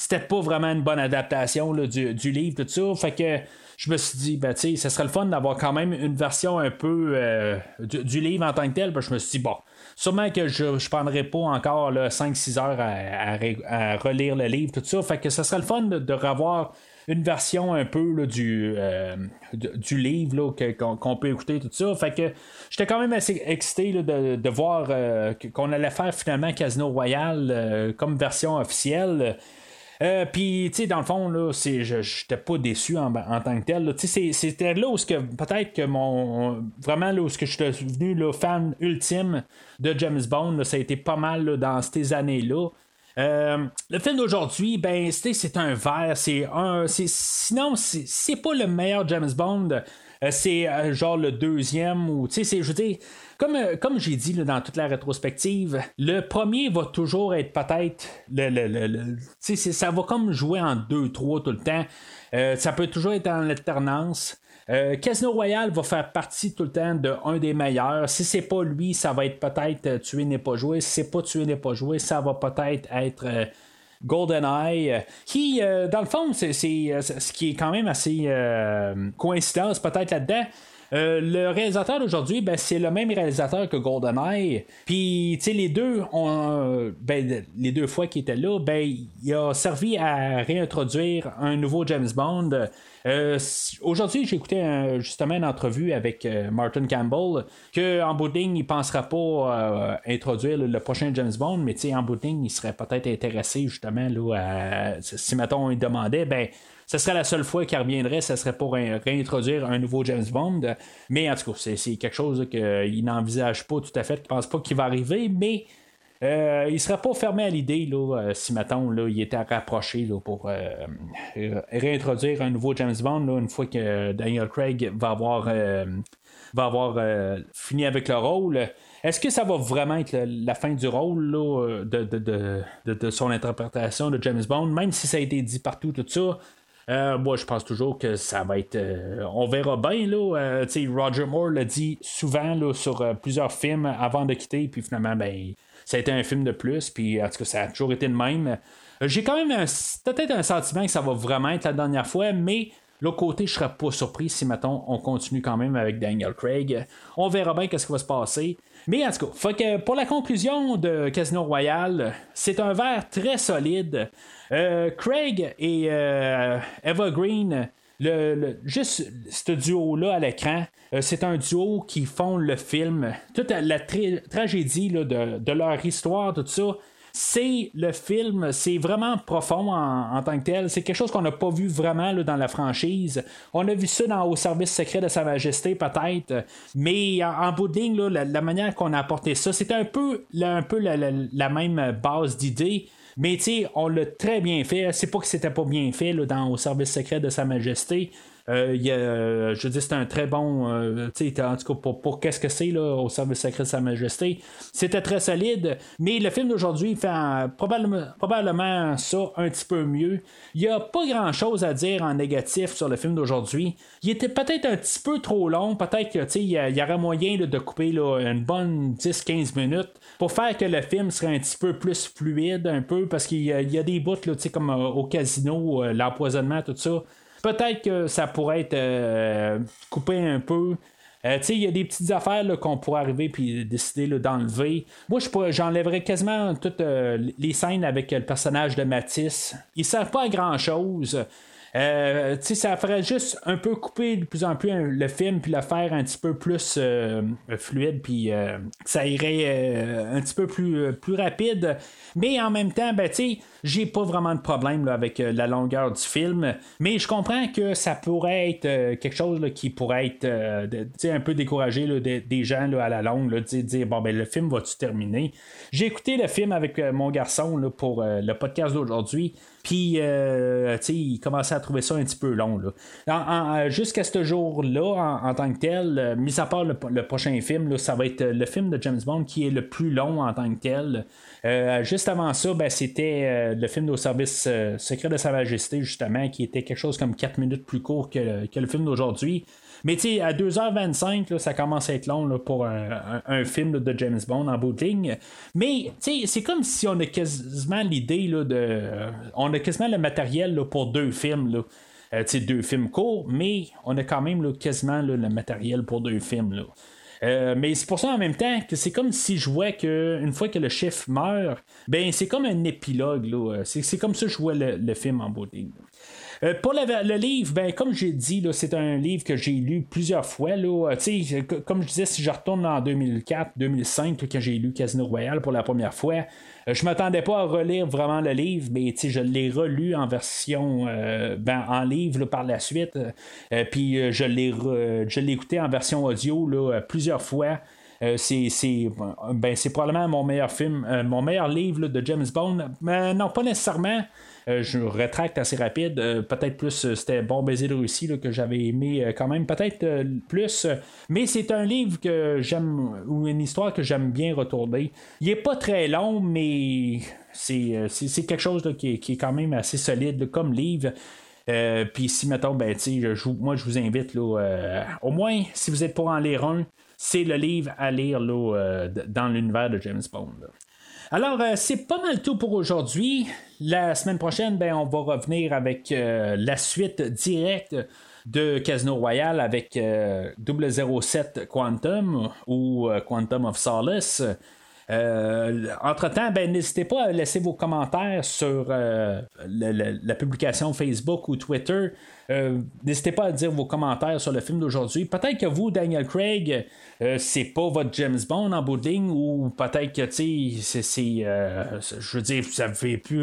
C: c'était pas vraiment une bonne adaptation du, livre, tout ça. Fait que je me suis dit, ben, tu sais, ce serait le fun d'avoir quand même une version un peu euh, du, livre en tant que tel. Je me suis dit, bon, sûrement que je ne prendrai pas encore 5-6 heures à, relire le livre, tout ça. Fait que ce serait le fun de, revoir une version un peu du, euh, du livre qu'on, peut écouter, tout ça. Fait que j'étais quand même assez excité de, voir euh, qu'on allait faire finalement Casino Royale comme version officielle. Euh, puis, tu sais, dans le fond, là, je n'étais pas déçu en, tant que tel. C'était là où peut-être que mon. Vraiment, là où je suis devenu le fan ultime de James Bond, ça a été pas mal dans ces années-là. Euh, le film d'aujourd'hui, ben, c'est un verre, c'est un. Sinon, c'est pas le meilleur James Bond. Euh, c'est genre le deuxième ou tu sais je veux dire comme, euh, comme j'ai dit dans toute la rétrospective, le premier va toujours être peut-être. Le, le, ça va comme jouer en 2-3 tout le temps. Euh, ça peut toujours être en alternance. Euh, Casino Royale va faire partie tout le temps de un des meilleurs. Si c'est pas lui, ça va être peut-être Tuer n'est pas joué. Si c'est pas Tuer n'est pas joué, ça va peut-être être. GoldenEye, qui, dans le fond, c'est, ce qui est quand même assez coïncidence peut-être là-dedans. Euh, le réalisateur d'aujourd'hui, ben, c'est le même réalisateur que GoldenEye. Puis, tu sais, les deux ont, ben, les deux fois qu'il était là, ben, il a servi à réintroduire un nouveau James Bond. Euh, aujourd'hui, j'ai écouté justement une entrevue avec euh, Martin Campbell que en bout il pensera pas introduire le, prochain James Bond, mais en bout de ligne, il serait peut-être intéressé justement là, à, si mettons il demandait, ben ce serait la seule fois qu'il reviendrait, ce serait pour réintroduire un nouveau James Bond. Mais en tout cas, c'est quelque chose qu'il n'envisage pas tout à fait, qu'il pense pas qu'il va arriver, mais euh, il serait pas fermé à l'idée euh, si mettons il était rapproché pour euh, réintroduire un nouveau James Bond une fois que Daniel Craig va avoir fini avec le rôle. Est-ce que ça va vraiment être la fin du rôle de, son interprétation de James Bond, même si ça a été dit partout, tout ça? Euh, moi, je pense toujours que ça va être. Euh, on verra bien. Là, euh, Roger Moore l'a dit souvent là, sur plusieurs films avant de quitter, puis finalement, ben, ça a été un film de plus, puis en tout cas, ça a toujours été le même. J'ai quand même peut-être un sentiment que ça va vraiment être la dernière fois, mais L'autre côté, je serais pas surpris si, mettons, on continue quand même avec Daniel Craig. On verra bien qu'est-ce qui va se passer. Mais en tout cas, pour la conclusion de Casino Royale, c'est un verre très solide. Euh, Craig et euh, Eva Green, le, juste ce duo-là à l'écran, euh, c'est un duo qui font le film. Toute la tragédie de, leur histoire, tout ça, c'est le film, c'est vraiment profond en, tant que tel. C'est quelque chose qu'on n'a pas vu vraiment dans la franchise. On a vu ça dans Au service secret de Sa Majesté, peut-être, mais en, bout de ligne, la, manière qu'on a apporté ça, c'était un peu, un peu la, même base d'idée. Mais tu on l'a très bien fait. C'est pas que c'était pas bien fait dans Au service secret de Sa Majesté. Euh, euh, je dis c'est un très bon. Euh, en tout cas, pour, qu'est-ce que c'est au service secret de Sa Majesté, c'était très solide. Mais le film d'aujourd'hui fait probablement, probablement ça un petit peu mieux. Il n'y a pas grand-chose à dire en négatif sur le film d'aujourd'hui. Il était peut-être un petit peu trop long. Peut-être qu'il y, y aurait moyen de couper une bonne 10-15 minutes pour faire que le film serait un petit peu plus fluide, un peu, parce qu'il y, a des bouts, là, comme au casino, l'empoisonnement, tout ça. Peut-être que ça pourrait être euh, coupé un peu. Euh, il y a des petites affaires qu'on pourrait arriver et décider d'enlever. Moi, j'enlèverais quasiment toutes euh, les scènes avec le personnage de Matisse. Ils ne servent pas à grand-chose. Euh, ça ferait juste un peu couper de plus en plus le film puis le faire un petit peu plus euh, fluide puis euh, ça irait un petit peu plus, plus rapide. Mais en même temps ben j'ai pas vraiment de problème avec la longueur du film. Mais je comprends que ça pourrait être quelque chose qui pourrait être un peu découragé des, gens à la longue là, dire bon ben le film va-tu terminer? J'ai écouté le film avec mon garçon pour le podcast d'aujourd'hui puis, euh, tu sais, il commençait à trouver ça un petit peu long. Jusqu'à ce jour-là, en, tant que tel, euh, mis à part le, prochain film, ça va être le film de James Bond qui est le plus long en tant que tel. Euh, juste avant ça, ben, c'était le film au service secret de Sa Majesté, justement, qui était quelque chose comme 4 minutes plus court que le film d'aujourd'hui. Mais à 2h25, ça commence à être long pour un, film de James Bond en bout de. Mais c'est comme si on a quasiment l'idée de. On a quasiment le matériel pour deux films. euh, deux films courts, mais on a quand même quasiment le matériel pour deux films. Là. Euh, mais c'est pour ça en même temps que c'est comme si je vois qu'une fois que le chef meurt, ben c'est comme un épilogue. C'est, comme ça que je vois le, film en beauté. Euh, pour le, livre, ben, comme j'ai dit, c'est un livre que j'ai lu plusieurs fois. Euh, comme je disais, si je retourne en 2004-2005, quand j'ai lu Casino Royale pour la première fois, euh, je m'attendais pas à relire vraiment le livre, mais je l'ai relu en version ben, en livre par la suite. puis je l'ai je l'ai écouté en version audio plusieurs fois. c'est, ben, c'est probablement mon meilleur film, mon meilleur livre de James Bond. Mais non, pas nécessairement. Euh, je rétracte assez rapide. Euh, peut-être plus, euh, c'était Bon baiser de Russie que j'avais aimé quand même, peut-être plus. Mais c'est un livre que j'aime, ou une histoire que j'aime bien retourner. Il est pas très long, mais c'est, quelque chose qui, est, quand même assez solide comme livre. Puis si, mettons, ben, je, moi, je vous invite, là, au moins, si vous êtes pour en lire un, c'est le livre à lire là, dans l'univers de James Bond. Alors, euh, c'est pas mal tout pour aujourd'hui. La semaine prochaine, ben, on va revenir avec euh, la suite directe de Casino Royale avec 007 euh, Quantum ou Quantum of Solace. Entre-temps, ben, n'hésitez pas à laisser vos commentaires sur la, publication Facebook ou Twitter. Euh, n'hésitez pas à dire vos commentaires sur le film d'aujourd'hui. Peut-être que vous, Daniel Craig, c'est pas votre James Bond en bout ou peut-être que, tu sais, c'est. je veux dire, vous avez pu.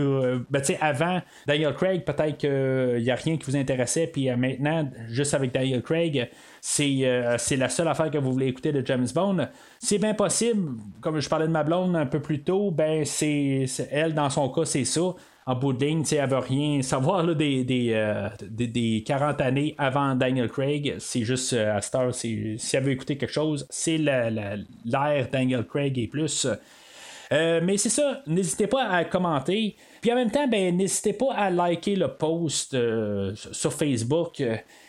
C: ben, tu sais, avant Daniel Craig, peut-être qu'il n'y a rien qui vous intéressait, puis maintenant, juste avec Daniel Craig, euh, c'est, la seule affaire que vous voulez écouter de James Bond. C'est bien possible, comme je parlais de ma blonde un peu plus tôt, ben c'est, elle, dans son cas, c'est ça. En bout de ligne, elle veut rien savoir des, des, euh, des, 40 années avant Daniel Craig. C'est juste euh, à Star, si elle veut écouter quelque chose, c'est l'ère Daniel Craig et plus. mais c'est ça, n'hésitez pas à commenter. Puis en même temps, ben, n'hésitez pas à liker le post sur Facebook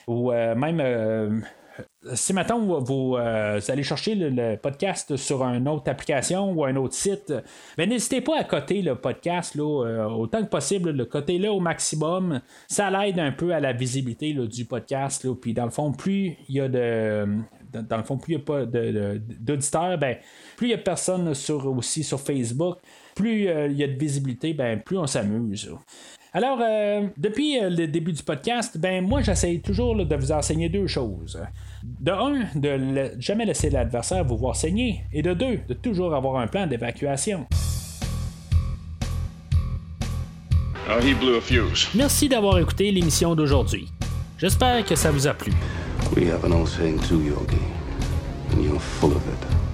C: ou même si maintenant vous, euh, allez chercher le, podcast sur une autre application ou un autre site, ben, n'hésitez pas à coter le podcast là, euh, autant que possible, le coter là au maximum. Ça l'aide un peu à la visibilité du podcast. Puis dans le fond, plus il y a de. Dans le fond, plus il n'y a pas d'auditeurs, ben, plus il y a personne sur, aussi sur Facebook, plus euh, il y a de visibilité, ben, plus on s'amuse. Alors, depuis le début du podcast, ben moi j'essaie toujours de vous enseigner deux choses. De un, de jamais laisser l'adversaire vous voir saigner. Et de deux, de toujours avoir un plan d'évacuation.
B: Oh,
C: Merci d'avoir écouté l'émission d'aujourd'hui. J'espère que ça vous a plu.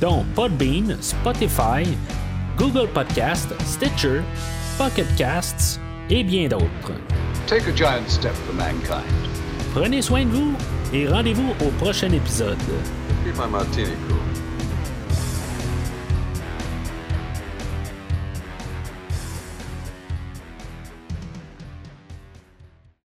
C: dont Podbean, Spotify, Google Podcast, Stitcher, Pocket Casts et bien d'autres.
F: Take a giant step for mankind.
C: Prenez soin de vous et rendez-vous au prochain épisode.